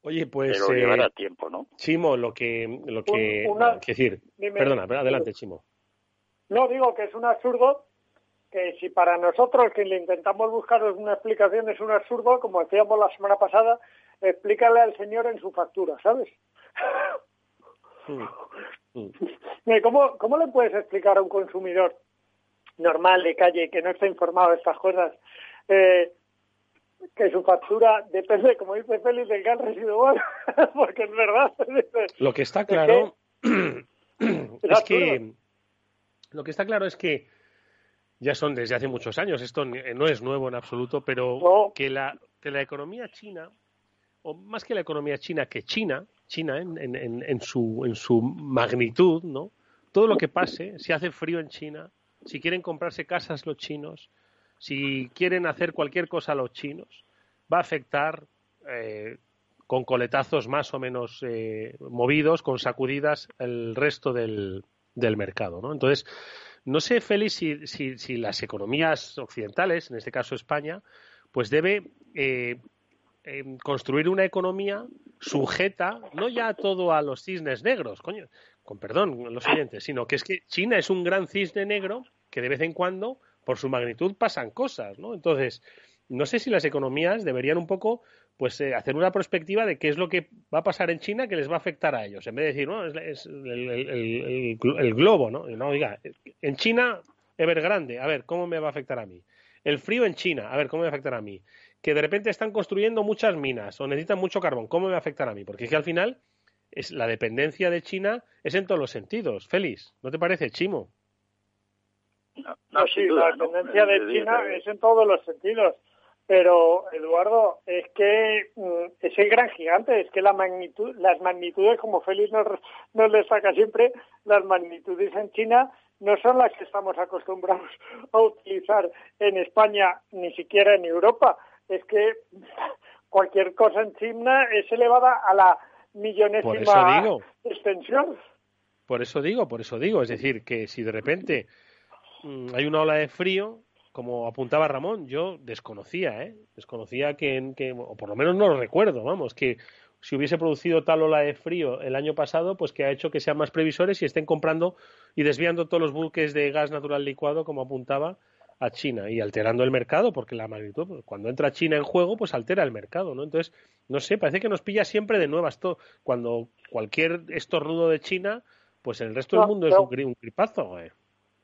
Oye, pues. Pero llevará tiempo, ¿no? Chimo, lo que. Lo que decir. Perdona, adelante, Chimo. No, digo que es un absurdo que si para nosotros que le intentamos buscar una explicación es un absurdo, como decíamos la semana pasada, explícale al señor en su factura, ¿sabes? ¿Cómo, ¿Cómo le puedes explicar a un consumidor normal de calle que no está informado de estas cosas eh, que su factura depende, como dice Félix, del gas residual? Porque es verdad. Lo que está claro es que, lo que está claro es que ya son desde hace muchos años, esto no es nuevo en absoluto, pero que, la, que la economía china, o más que la economía china, que China, China en, en, en, su, en su magnitud, ¿no? Todo lo que pase, si hace frío en China, si quieren comprarse casas los chinos, si quieren hacer cualquier cosa los chinos, va a afectar eh, con coletazos más o menos eh, movidos, con sacudidas el resto del, mercado, ¿no? Entonces, no sé, Félix, si, si, si, las economías occidentales, en este caso España, pues debe eh, eh, construir una economía sujeta no ya todo a los cisnes negros, coño, con perdón los oyentes, sino que es que China es un gran cisne negro que de vez en cuando, por su magnitud, pasan cosas, ¿no? Entonces, no sé si las economías deberían un poco pues eh, hacer una perspectiva de qué es lo que va a pasar en China que les va a afectar a ellos, en vez de decir, no, es, el, globo, ¿no? no, oiga, en China, Evergrande, a ver, ¿cómo me va a afectar a mí? El frío en China, a ver, ¿cómo me va a afectar a mí? Que de repente están construyendo muchas minas o necesitan mucho carbón, ¿cómo me va a afectar a mí? Porque es que al final es, la dependencia de China es en todos los sentidos. Félix, ¿no te parece, Chimo? No, sí, la dependencia de China es en todos los sentidos. Pero, Eduardo, es que mm, es el gran gigante, es que la magnitud, las magnitudes, como Félix nos, nos destaca siempre, las magnitudes en China no son las que estamos acostumbrados a utilizar en España, ni siquiera en Europa. Es que cualquier cosa en China es elevada a la millonésima extensión. Por eso digo, por eso digo. Es decir, que si de repente mm, hay una ola de frío, como apuntaba Ramón, yo desconocía, ¿eh? Desconocía que, que, o por lo menos no lo recuerdo, vamos, que si hubiese producido tal ola de frío el año pasado, pues que ha hecho que sean más previsores y estén comprando y desviando todos los buques de gas natural licuado, como apuntaba, a China y alterando el mercado, porque la magnitud, pues, cuando entra China en juego, pues altera el mercado, ¿no? Entonces, no sé, parece que nos pilla siempre de nuevas. Cuando cualquier estornudo de China, pues el resto del mundo es un, un gripazo, ¿eh?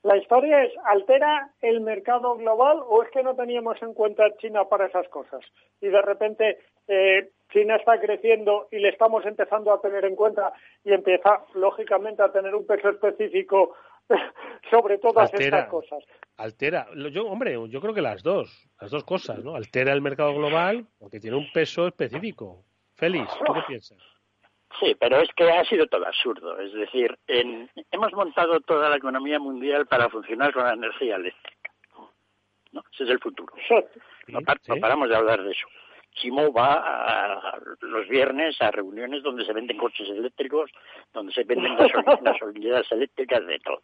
La historia es, ¿altera el mercado global o es que no teníamos en cuenta China para esas cosas? Y de repente eh, China está creciendo y le estamos empezando a tener en cuenta y empieza, lógicamente, a tener un peso específico sobre todas estas cosas. Altera, yo, hombre, yo creo que las dos, las dos cosas, ¿no? Altera el mercado global porque tiene un peso específico. Félix, ¿tú qué piensas? Sí, pero es que ha sido todo absurdo. Es decir, hemos montado toda la economía mundial para funcionar con la energía eléctrica. ¿no? Ese es el futuro. No, paramos de hablar de eso. Chimo va los viernes a reuniones donde se venden coches eléctricos, donde se venden gasolineras eléctricas, de todo.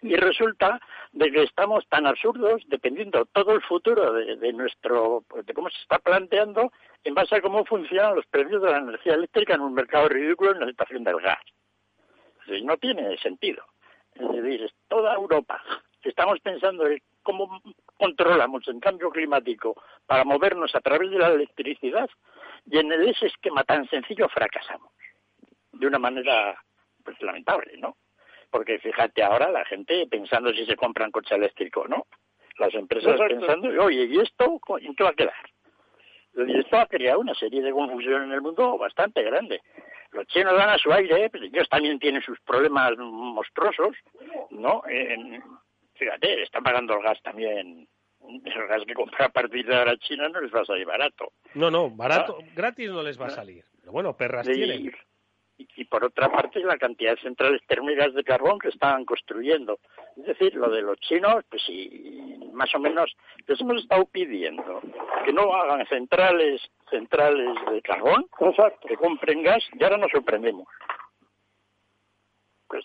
Y resulta de que estamos tan absurdos, dependiendo todo el futuro de, de nuestro, de cómo se está planteando, en base a cómo funcionan los precios de la energía eléctrica en un mercado ridículo en la situación del gas. no tiene sentido. Es decir, toda Europa, estamos pensando en cómo controlamos el cambio climático para movernos a través de la electricidad y en ese esquema tan sencillo fracasamos de una manera pues lamentable, ¿no? Porque fíjate ahora la gente pensando si se compran coche eléctrico o no. Las empresas pensando, oye, ¿y esto en qué va a quedar? Y esto ha creado una serie de confusión en el mundo bastante grande. Los chinos dan a su aire, pero ellos también tienen sus problemas monstruosos, ¿no? Fíjate, están pagando el gas también. El gas que compra a partir de ahora China no les va a salir barato. No, no, barato, gratis no les va a salir. Pero bueno, perras tienen y, por otra parte la cantidad de centrales térmicas de carbón que estaban construyendo. Es decir, lo de los chinos, pues sí, más o menos les hemos estado pidiendo que no hagan centrales centrales de carbón, que compren gas y ahora nos sorprendemos. Pues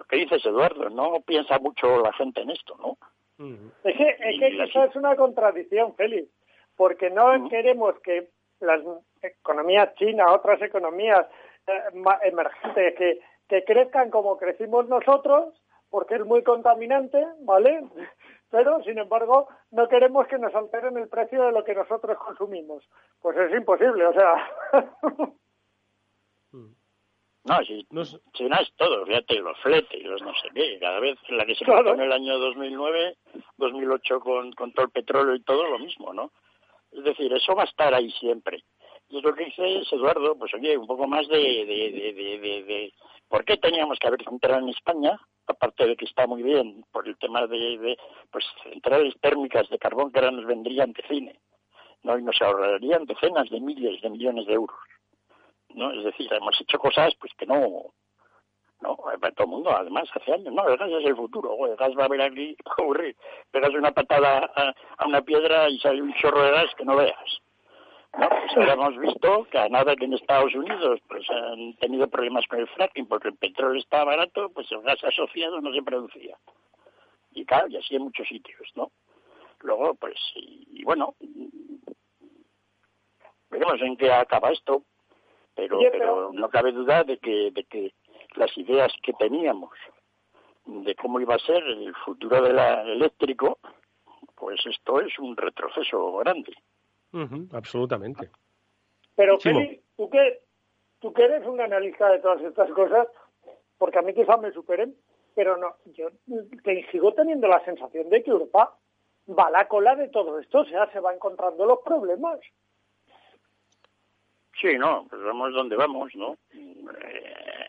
lo que dices Eduardo, no piensa mucho la gente en esto, ¿no? Es que, es que eso es una contradicción, Félix, porque no queremos que las economías chinas, otras economías, emergentes que, que crezcan como crecimos nosotros, porque es muy contaminante, ¿vale? Pero, sin embargo, no queremos que nos alteren el precio de lo que nosotros consumimos. Pues es imposible, o sea. No, si, China es todo, fíjate, los fletes, los no sé qué, cada vez la que se claro. en el año 2009, 2008 con, con todo el petróleo y todo, lo mismo, ¿no? Es decir, eso va a estar ahí siempre. Y lo que dice es Eduardo, pues oye, un poco más de, de, de, de, por qué teníamos que haber centrado en España, aparte de que está muy bien por el tema de, pues centrales térmicas de carbón que ahora nos vendrían de cine, ¿no? Y nos ahorrarían decenas de miles de millones de euros, ¿no? Es decir, hemos hecho cosas pues que no, no, para todo el mundo, además, hace años, no, el gas es el futuro, el gas va a haber aquí, va a ocurrir, pegas una patada a, una piedra y sale un chorro de gas que no veas. No, pues ahora hemos visto que a nada que en Estados Unidos pues han tenido problemas con el fracking porque el petróleo estaba barato, pues el gas asociado no se producía. Y claro, y así en muchos sitios, ¿no? Luego, pues, y, bueno, veremos en qué acaba esto, pero, pero no cabe duda de que, de que las ideas que teníamos de cómo iba a ser el futuro del eléctrico, pues esto es un retroceso grande. absolutamente. Pero, Feli, ¿tú que, tú que eres un analista de todas estas cosas, porque a mí quizás me superen, pero no, yo te sigo teniendo la sensación de que Europa va a la cola de todo esto, o sea, se va encontrando los problemas. Sí, no, pues vamos donde vamos, ¿no? Eh,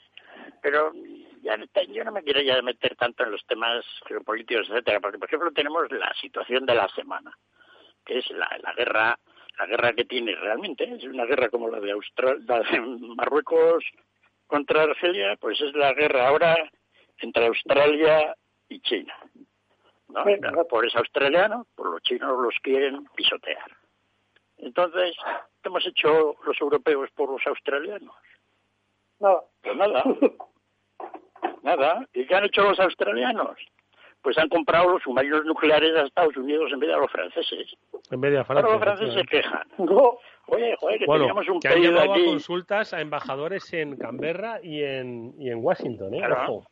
pero ya, yo no me quiero ya meter tanto en los temas geopolíticos, etcétera, porque por ejemplo tenemos la situación de la semana, que es la, la guerra, la guerra que tiene realmente, es una guerra como la de Australia, Marruecos contra Argelia, pues es la guerra ahora entre Australia y China. ¿no? Por es australiano, por los chinos los quieren pisotear. Entonces, ¿qué hemos hecho los europeos por los australianos? Nada. Pues nada. Nada. ¿Y qué han hecho los australianos? Pues han comprado los submarinos nucleares a Estados Unidos en vez de a los franceses. En vez de a Francia. Ahora los franceses se quejan. Oye, joder, que teníamos un que han llevado aquí. consultas a embajadores en Canberra y en, y en Washington, ¿eh? Claro.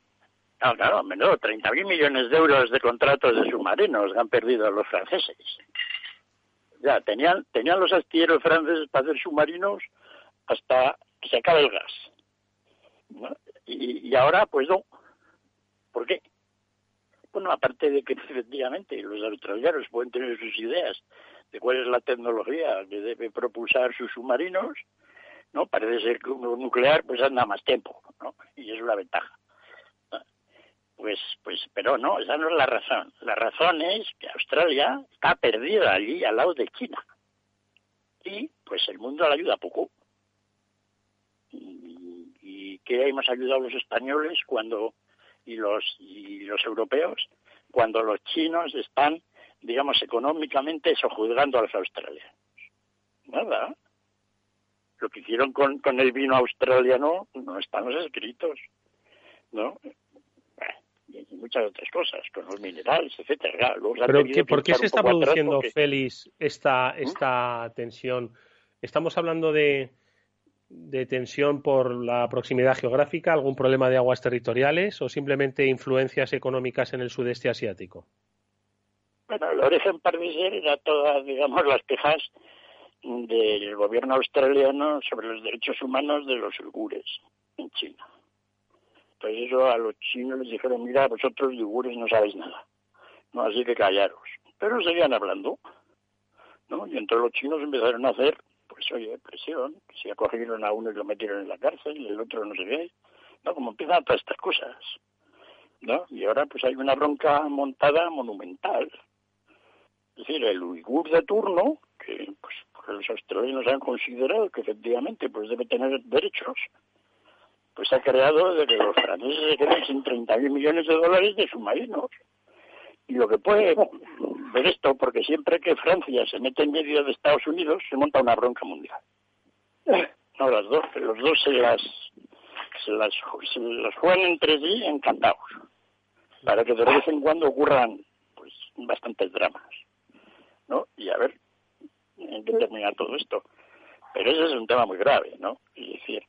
Claro, claro, menudo, 30.000 millones de euros de contratos de submarinos han perdido los franceses. Ya, tenían, tenían los astilleros franceses para hacer submarinos hasta que se acabe el gas. Y, ahora, pues no. ¿Por qué? Bueno, aparte de que efectivamente los australianos pueden tener sus ideas de cuál es la tecnología que debe propulsar sus submarinos, ¿no? Parece ser que un nuclear pues anda más tiempo, ¿no? Y es una ventaja. Pues, pues, pero no, esa no es la razón. La razón es que Australia está perdida allí al lado de China. Y pues el mundo la ayuda poco. ¿Y, qué hemos ayudado los españoles cuando y los y los europeos cuando los chinos están, digamos, económicamente sojuzgando a los australianos? Nada. Lo que hicieron con, con el vino australiano no están los escritos. ¿no? Y muchas otras cosas, con los minerales, etcétera. Pero ¿por qué se está produciendo, Félix, esta, ¿Mm? esta tensión? ¿Estamos hablando de, de tensión por la proximidad geográfica, algún problema de aguas territoriales o simplemente influencias económicas en el sudeste asiático? Bueno, el origen parece era todas, digamos, las quejas del gobierno australiano sobre los derechos humanos de los uigures en China. Pues eso a los chinos les dijeron, mira, vosotros yugures no sabéis nada, no así que callaros. Pero seguían hablando, ¿no? Y entonces los chinos empezaron a hacer, pues oye, presión, si acogieron a uno y lo metieron en la cárcel, el otro no sé qué, ¿no? Como empiezan todas estas cosas, ¿no? Y ahora pues hay una bronca montada monumental. Es decir, el uigur de turno, que pues los australianos han considerado que efectivamente pues debe tener derechos, pues ha creado de que los franceses se queden sin 30.000 millones de dólares de submarinos. Y lo que puede ver esto, porque siempre que Francia se mete en medio de Estados Unidos, se monta una bronca mundial. No, las dos, los dos se las, se las, se las juegan entre sí encantados, para que de vez en cuando ocurran pues bastantes dramas. ¿no? Y a ver en qué termina todo esto. Pero ese es un tema muy grave, ¿no? Es decir,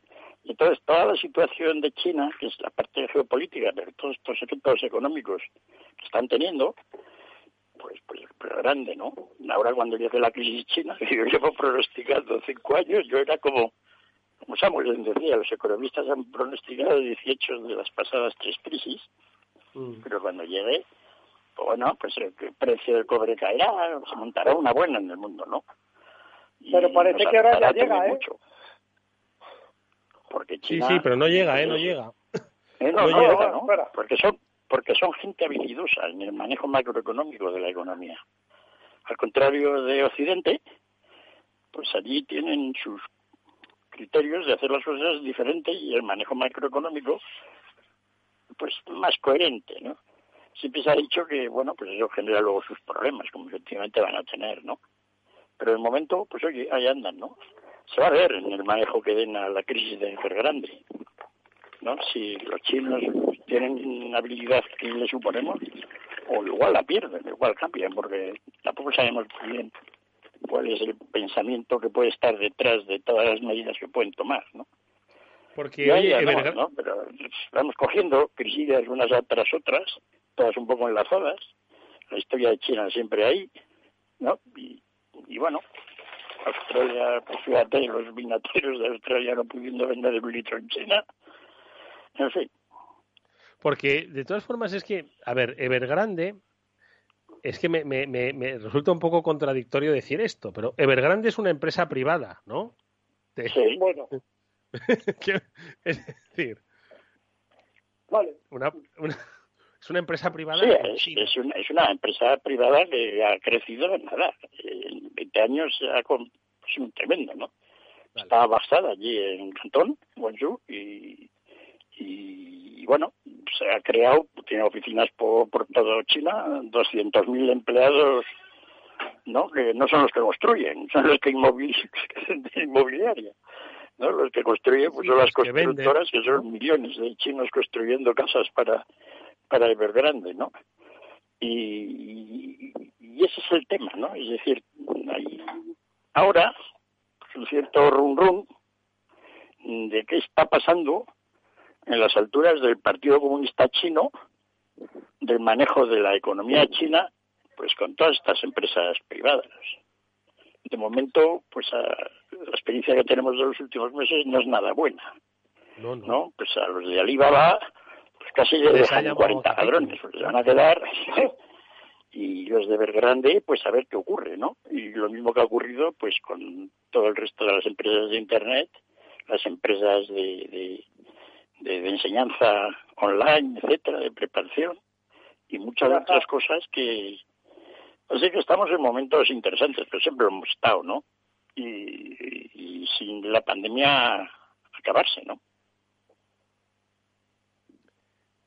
entonces, toda la situación de China, que es la parte geopolítica, pero todos estos efectos económicos que están teniendo, pues, pues, grande, ¿no? Ahora cuando llegue la crisis china, que yo llevo pronosticando cinco años, yo era como, como Samuel decía, los economistas han pronosticado 18 de las pasadas tres crisis, mm. pero cuando llegue, pues bueno, pues el, precio del cobre caerá, se montará una buena en el mundo, ¿no? pero parece que ahora ya llega, ¿eh? Mucho. Porque sí, sí, pero no llega, ¿eh? No llega. Eh, no, llega, ¿no? Porque son, porque son gente habilidosa en el manejo macroeconómico de la economía. Al contrario de Occidente, pues allí tienen sus criterios de hacer las cosas diferentes y el manejo macroeconómico, pues más coherente, ¿no? Siempre se ha dicho que, bueno, pues eso genera luego sus problemas, como efectivamente van a tener, ¿no? Pero el momento, pues oye, ahí andan, ¿no? Se va a ver en el manejo que den a la crisis de Evergrande. ¿no? Si los chinos tienen habilidad que le suponemos, o igual la pierden, igual cambian, porque tampoco sabemos muy bien cuál es el pensamiento que puede estar detrás de todas las medidas que pueden tomar, ¿no? Porque, oye, no, ¿no? Pero vamos cogiendo crisis unas tras otras, todas un poco enlazadas. La historia de China siempre ahí, ¿no? Y, y bueno, Australia, pues fíjate, los vinateros de Australia no pudiendo vender un litro en China. En fin. Porque, de todas formas, es que, a ver, Evergrande, es que me, me, me, resulta un poco contradictorio decir esto, pero Evergrande es una empresa privada, ¿no? Sí, bueno. es decir, vale. una, una, es una empresa privada. Sí, es, una, es una empresa privada que ha crecido en nada. En 20 años ha es un tremendo, ¿no? Está basada allí en Cantón, Guangzhou, y, y, bueno, se ha creado, tiene oficinas por, por todo China, 200.000 empleados, ¿no? Que no son los que construyen, son los que inmobiliaria. ¿no? Los que construyen pues, son las constructoras, que son millones de chinos construyendo casas para para Evergrande, ¿no? Y, y, ese es el tema, ¿no? Es decir, hay ahora un cierto rum rum de qué está pasando en las alturas del Partido Comunista Chino, del manejo de la economía china, pues con todas estas empresas privadas. De momento, pues la experiencia que tenemos de los últimos meses no es nada buena. No, no. ¿no? Pues a los de Alibaba casi le dejan 40 ladrones, pues le van a quedar y los de ver grande, pues a ver qué ocurre, ¿no? Y lo mismo que ha ocurrido, pues con todo el resto de las empresas de Internet, las empresas de, de, enseñanza online, etcétera, de preparación y muchas otras cosas que, así que estamos en momentos interesantes, pero siempre lo hemos estado, ¿no? Y, y sin la pandemia acabarse, ¿no?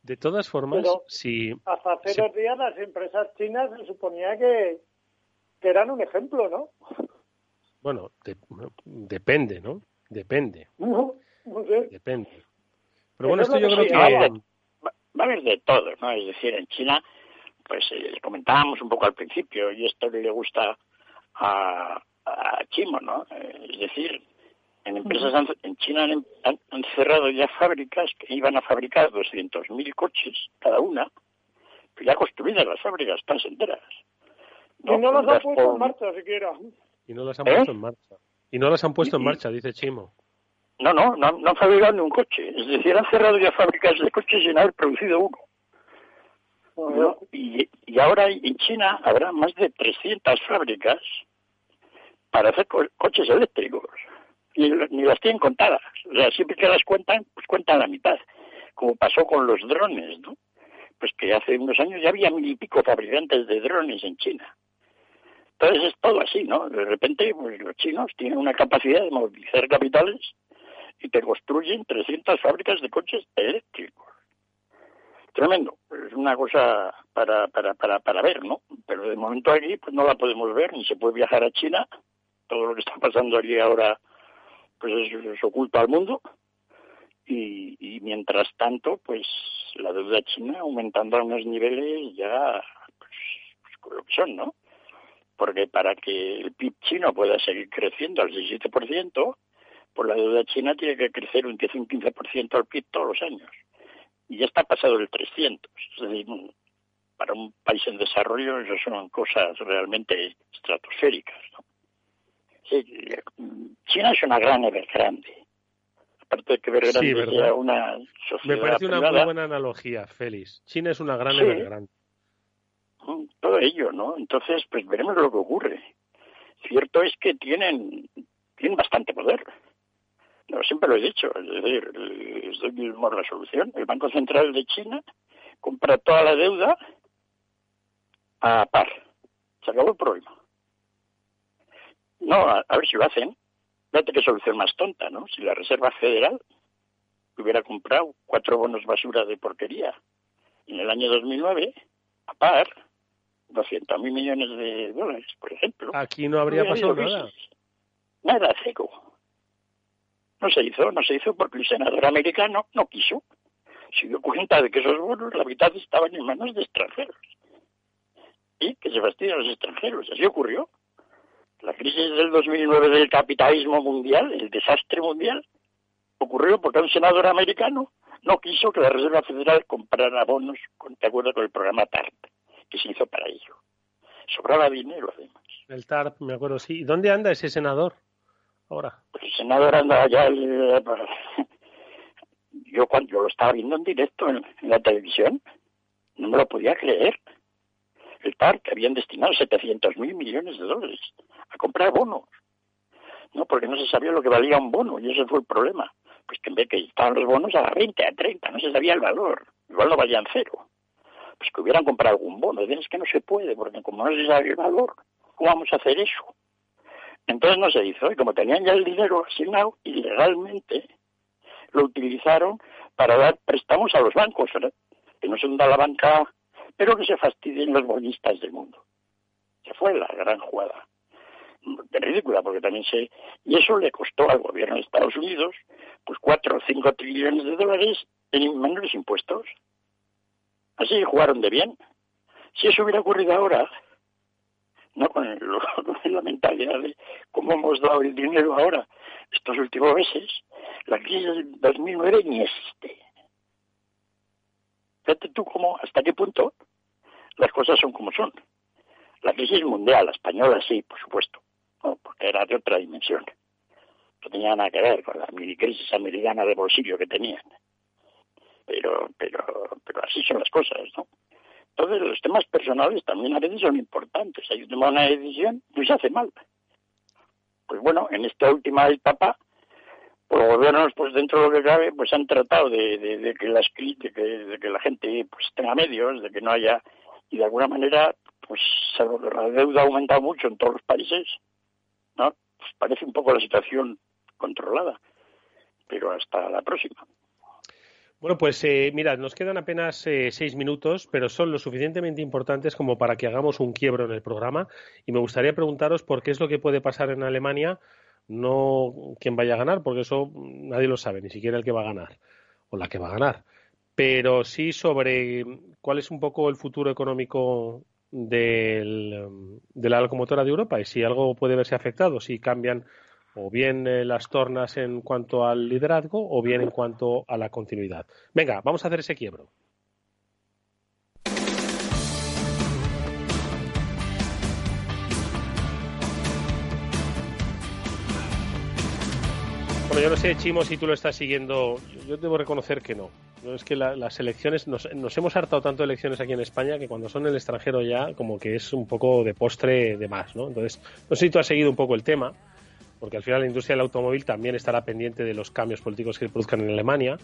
De todas formas, si... Hasta hace dos días las empresas chinas se suponía que, eran un ejemplo, ¿no? Bueno, depende, ¿no? Depende. No, sé. Depende. Pero bueno, esto yo creo que... Va, a haber de todo, ¿no? Es decir, en China, pues eh, comentábamos un poco al principio, y esto le gusta a, a Chimo, ¿no? Eh, es decir, en empresas en China han, cerrado ya fábricas que iban a fabricar 200.000 coches cada una, pero ya construidas las fábricas, están enteras. y no las han puesto en marcha siquiera. Y no las han puesto en marcha. Y no las han puesto en marcha, dice Chimo. No, no, no, han fabricado ni un coche. Es decir, han cerrado ya fábricas de coches sin haber producido uno. y, y, ahora en China habrá más de 300 fábricas para hacer coches eléctricos ni, ni las tienen contadas. O sea, siempre que las cuentan, pues cuentan la mitad. Como pasó con los drones, ¿no? Pues que hace unos años ya había mil y pico fabricantes de drones en China. Entonces es todo así, ¿no? De repente, pues los chinos tienen una capacidad de movilizar capitales y te construyen 300 fábricas de coches eléctricos. Tremendo. Es una cosa para, para, para, para ver, ¿no? Pero de momento aquí pues no la podemos ver, ni se puede viajar a China. Todo lo que está pasando allí ahora pues es, oculto al mundo y, mientras tanto pues la deuda china aumentando a unos niveles ya pues, pues lo que son, ¿no? Porque para que el PIB chino pueda seguir creciendo al 17%, pues la deuda china tiene que crecer un 10 un 15% al PIB todos los años. Y ya está pasado el 300. Es decir, para un país en desarrollo eso son cosas realmente estratosféricas, ¿no? China es una gran Evergrande. Aparte de que Evergrande sí, sea una sociedad Me parece una muy buena analogía, Félix. China es una gran Evergrande. Mm, todo ello, ¿no? Entonces, pues veremos lo que ocurre. Cierto es que tienen, tienen bastante poder. No, siempre lo he dicho, es decir, les doy mismo la solución. El Banco Central de China compra toda la deuda a par. Se acabó el problema. No, a, ver si lo hacen. Fíjate qué solución más tonta, ¿no? Si la Reserva Federal hubiera comprado cuatro bonos basura de porquería en el año 2009, a par, 200 mil millones de dólares, por ejemplo. Aquí no habría pasado nada. Nada, seco. No se hizo, no se hizo porque el senador americano no quiso. Se dio cuenta de que esos bonos, la mitad estaban en manos de extranjeros. Sí, que se fastidian los extranjeros. Así ocurrió. La crisis del 2009 del capitalismo mundial, el desastre mundial, ocurrió porque un senador americano no quiso que la Reserva Federal comprara bonos de acuerdo con el programa TARP, que se hizo para ello. Sobraba dinero, además. El TARP, me acuerdo, sí. ¿Y dónde anda ese senador ahora? Pues el senador anda allá... Yo cuando yo lo estaba viendo en directo en, la televisión, no me lo podía creer. El TARP habían destinado 700 mil millones de dólares a comprar bonos. No, porque no se sabía lo que valía un bono y ese fue el problema pues que en vez que estaban los bonos a 20, a 30, no se sabía el valor, igual no valían cero. Pues que hubieran comprado algún bono, es que no se puede, porque como no se sabe el valor, ¿cómo vamos a hacer eso? Entonces no se hizo, y como tenían ya el dinero asignado, ilegalmente lo utilizaron para dar préstamos a los bancos, que no son de la banca, pero que se fastidien los bonistas del mundo. Se fue la gran jugada ridícula, porque también se... Y eso le costó al gobierno de Estados Unidos pues cuatro o cinco trillones de dólares en menores impuestos. Así jugaron de bien. Si eso hubiera ocurrido ahora, no con, la mentalidad de cómo hemos dado el dinero ahora, estos últimos meses, la crisis del 2009 ni existe. Fíjate tú cómo, hasta qué punto las cosas son como son. La crisis mundial, la española sí, por supuesto porque era de otra dimensión. No tenía nada que ver con la mini crisis americana de bolsillo que tenían. Pero, pero, pero así son las cosas, ¿no? Entonces los temas personales también a veces son importantes. Hay que una decisión y se hace mal. Pues bueno, en esta última etapa, pues los gobiernos, pues dentro de lo que cabe, pues han tratado de, que, de, que, la gente pues tenga medios, de que no haya, y de alguna manera, pues la deuda ha aumentado mucho en todos los países, ¿no? Pues parece un poco la situación controlada, pero hasta la próxima. Bueno, pues eh, mira, nos quedan apenas eh, seis minutos, pero son lo suficientemente importantes como para que hagamos un quiebro en el programa. Y me gustaría preguntaros por qué es lo que puede pasar en Alemania, no quién vaya a ganar, porque eso nadie lo sabe, ni siquiera el que va a ganar o la que va a ganar. Pero sí sobre cuál es un poco el futuro económico del, de la locomotora de Europa y si algo puede verse afectado, si cambian o bien eh, las tornas en cuanto al liderazgo o bien en cuanto a la continuidad. Venga, vamos a hacer ese quiebro. Bueno, yo no sé, Chimo, si tú lo estás siguiendo. Yo debo reconocer que no. Es que las elecciones, nos, hemos hartado tanto de elecciones aquí en España que cuando son en el extranjero ya como que es un poco de postre de más, ¿no? Entonces, no sé si tú has seguido un poco el tema, porque al final la industria del automóvil también estará pendiente de los cambios políticos que se produzcan en Alemania.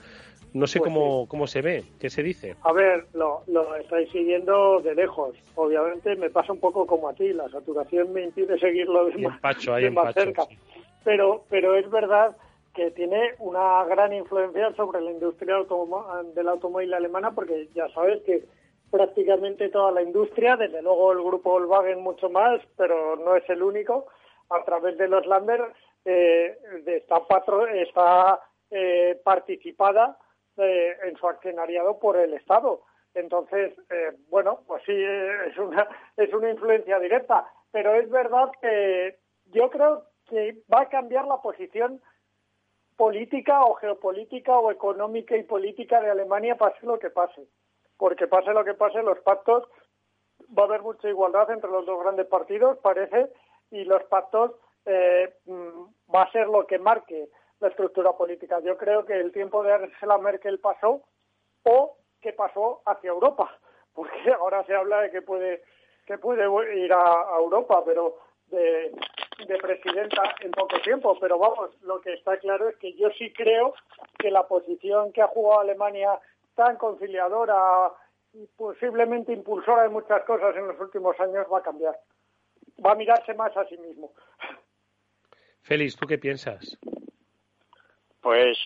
No sé pues cómo, cómo se ve, qué se dice. A ver, lo, lo estáis siguiendo de lejos. Obviamente me pasa un poco como a ti, la saturación me impide seguirlo de, más, cerca. Pero, pero es verdad que tiene una gran influencia sobre la industria del automóvil alemana, porque ya sabes que prácticamente toda la industria, desde luego el grupo Volkswagen mucho más, pero no es el único, a través de los Lander eh, está, está eh, participada eh, en su accionariado por el Estado. Entonces, eh, bueno, pues sí, es una, es una influencia directa, pero es verdad que yo creo que va a cambiar la posición política o geopolítica o económica y política de Alemania pase lo que pase. Porque pase lo que pase, los pactos, va a haber mucha igualdad entre los dos grandes partidos, parece, y los pactos eh, mm, va a ser lo que marque la estructura política. Yo creo que el tiempo de Angela Merkel pasó o que pasó hacia Europa, porque ahora se habla de que puede que puede ir a Europa, pero de, presidenta en poco tiempo, pero vamos, lo que está claro es que yo sí creo que la posición que ha jugado Alemania tan conciliadora y posiblemente impulsora de muchas cosas en los últimos años va a cambiar. Va a mirarse más a sí mismo. Félix, ¿tú qué piensas? Pues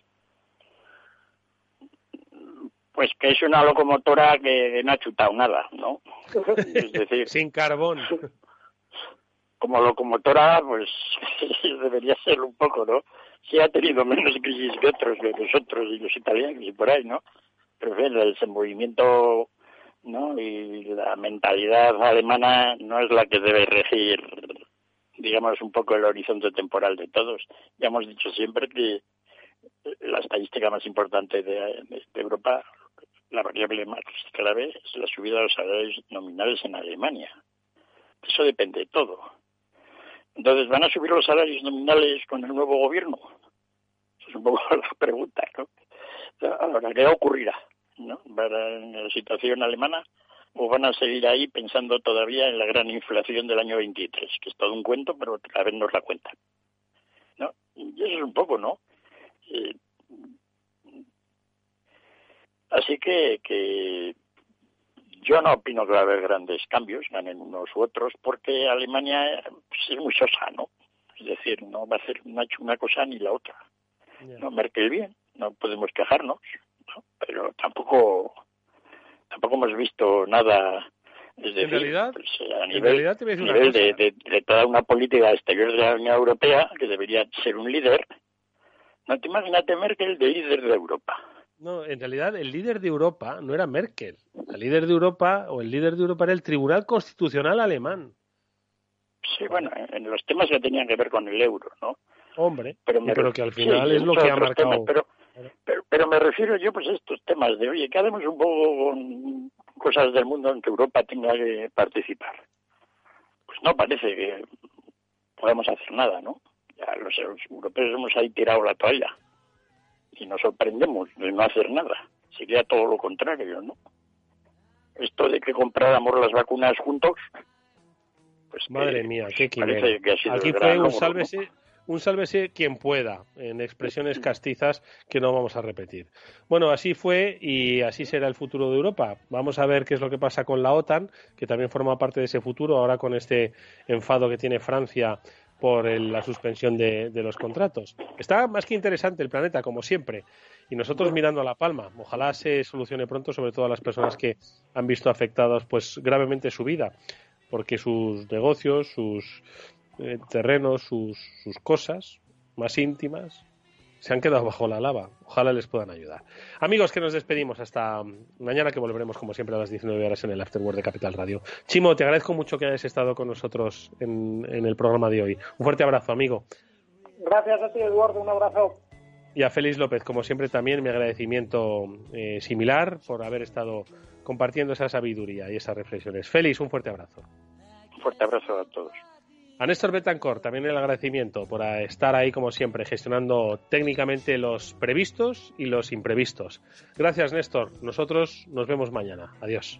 pues que es una locomotora que no ha chutado nada, ¿no? Es decir, sin carbón como locomotora, pues debería ser un poco, ¿no? Sí ha tenido menos crisis que otros, que nosotros y los italianos y por ahí, ¿no? Pero el desenvolvimiento ¿no? Y la mentalidad alemana no es la que debe regir, digamos, un poco el horizonte temporal de todos. Ya hemos dicho siempre que la estadística más importante de, Europa, la variable más clave, es la subida de los salarios nominales en Alemania. Eso depende de todo. Entonces, ¿van a subir los salarios nominales con el nuevo gobierno? Esa es un poco la pregunta, ¿no? Ahora, ¿qué ocurrirá? ¿no? en la situación alemana o van a seguir ahí pensando todavía en la gran inflación del año 23, que es todo un cuento, pero a ver nos la cuentan. ¿no? Y eso es un poco, ¿no? Eh, así que, que yo no opino que va a haber grandes cambios, ganen unos u otros, porque Alemania pues, es muy sosa, ¿no? Es decir, no va a hacer una, una cosa ni la otra. No Merkel bien, no podemos quejarnos, pero tampoco tampoco hemos visto nada es decir, realidad, pues, a nivel, de, de, toda una política exterior de la Unión Europea que debería ser un líder. No te imagínate Merkel de líder de Europa no, en realidad el líder de Europa no era Merkel. El líder de Europa o el líder de Europa era el Tribunal Constitucional alemán. Sí, bueno, en los temas que tenían que ver con el euro, ¿no? Hombre, pero, que al final es lo que ha marcado. pero, pero, me refiero yo pues a estos temas de, oye, ¿qué haremos un poco con cosas del mundo en que Europa tenga que participar? Pues no parece que podamos hacer nada, ¿no? Ya los, europeos hemos ahí tirado la toalla y nos sorprendemos de no hacer nada. Sería todo lo contrario, ¿no? Esto de que compráramos las vacunas juntos, pues madre mía, qué Aquí fue un sálvese, un sálvese quien pueda, en expresiones castizas que no vamos a repetir. Bueno, así fue y así será el futuro de Europa. Vamos a ver qué es lo que pasa con la OTAN, que también forma parte de ese futuro, ahora con este enfado que tiene Francia por la suspensión de, los contratos. Está más que interesante el planeta, como siempre, y nosotros mirando a la palma. Ojalá se solucione pronto, sobre todo a las personas que han visto afectados pues gravemente su vida, porque sus negocios, sus eh, terrenos, sus, sus cosas más íntimas, se han quedado bajo la lava. Ojalá les puedan ayudar. Amigos, que nos despedimos hasta mañana, que volveremos como siempre a las 19 horas en el Afterword de Capital Radio. Chimo, te agradezco mucho que hayas estado con nosotros en, el programa de hoy. Un fuerte abrazo, amigo. Gracias a ti, Eduardo. Un abrazo. Y a Félix López, como siempre, también mi agradecimiento eh, similar por haber estado compartiendo esa sabiduría y esas reflexiones. Félix, un fuerte abrazo. Un fuerte abrazo a todos. A Néstor Betancourt también el agradecimiento por estar ahí como siempre, gestionando técnicamente los previstos y los imprevistos. Gracias Néstor, nosotros nos vemos mañana. Adiós.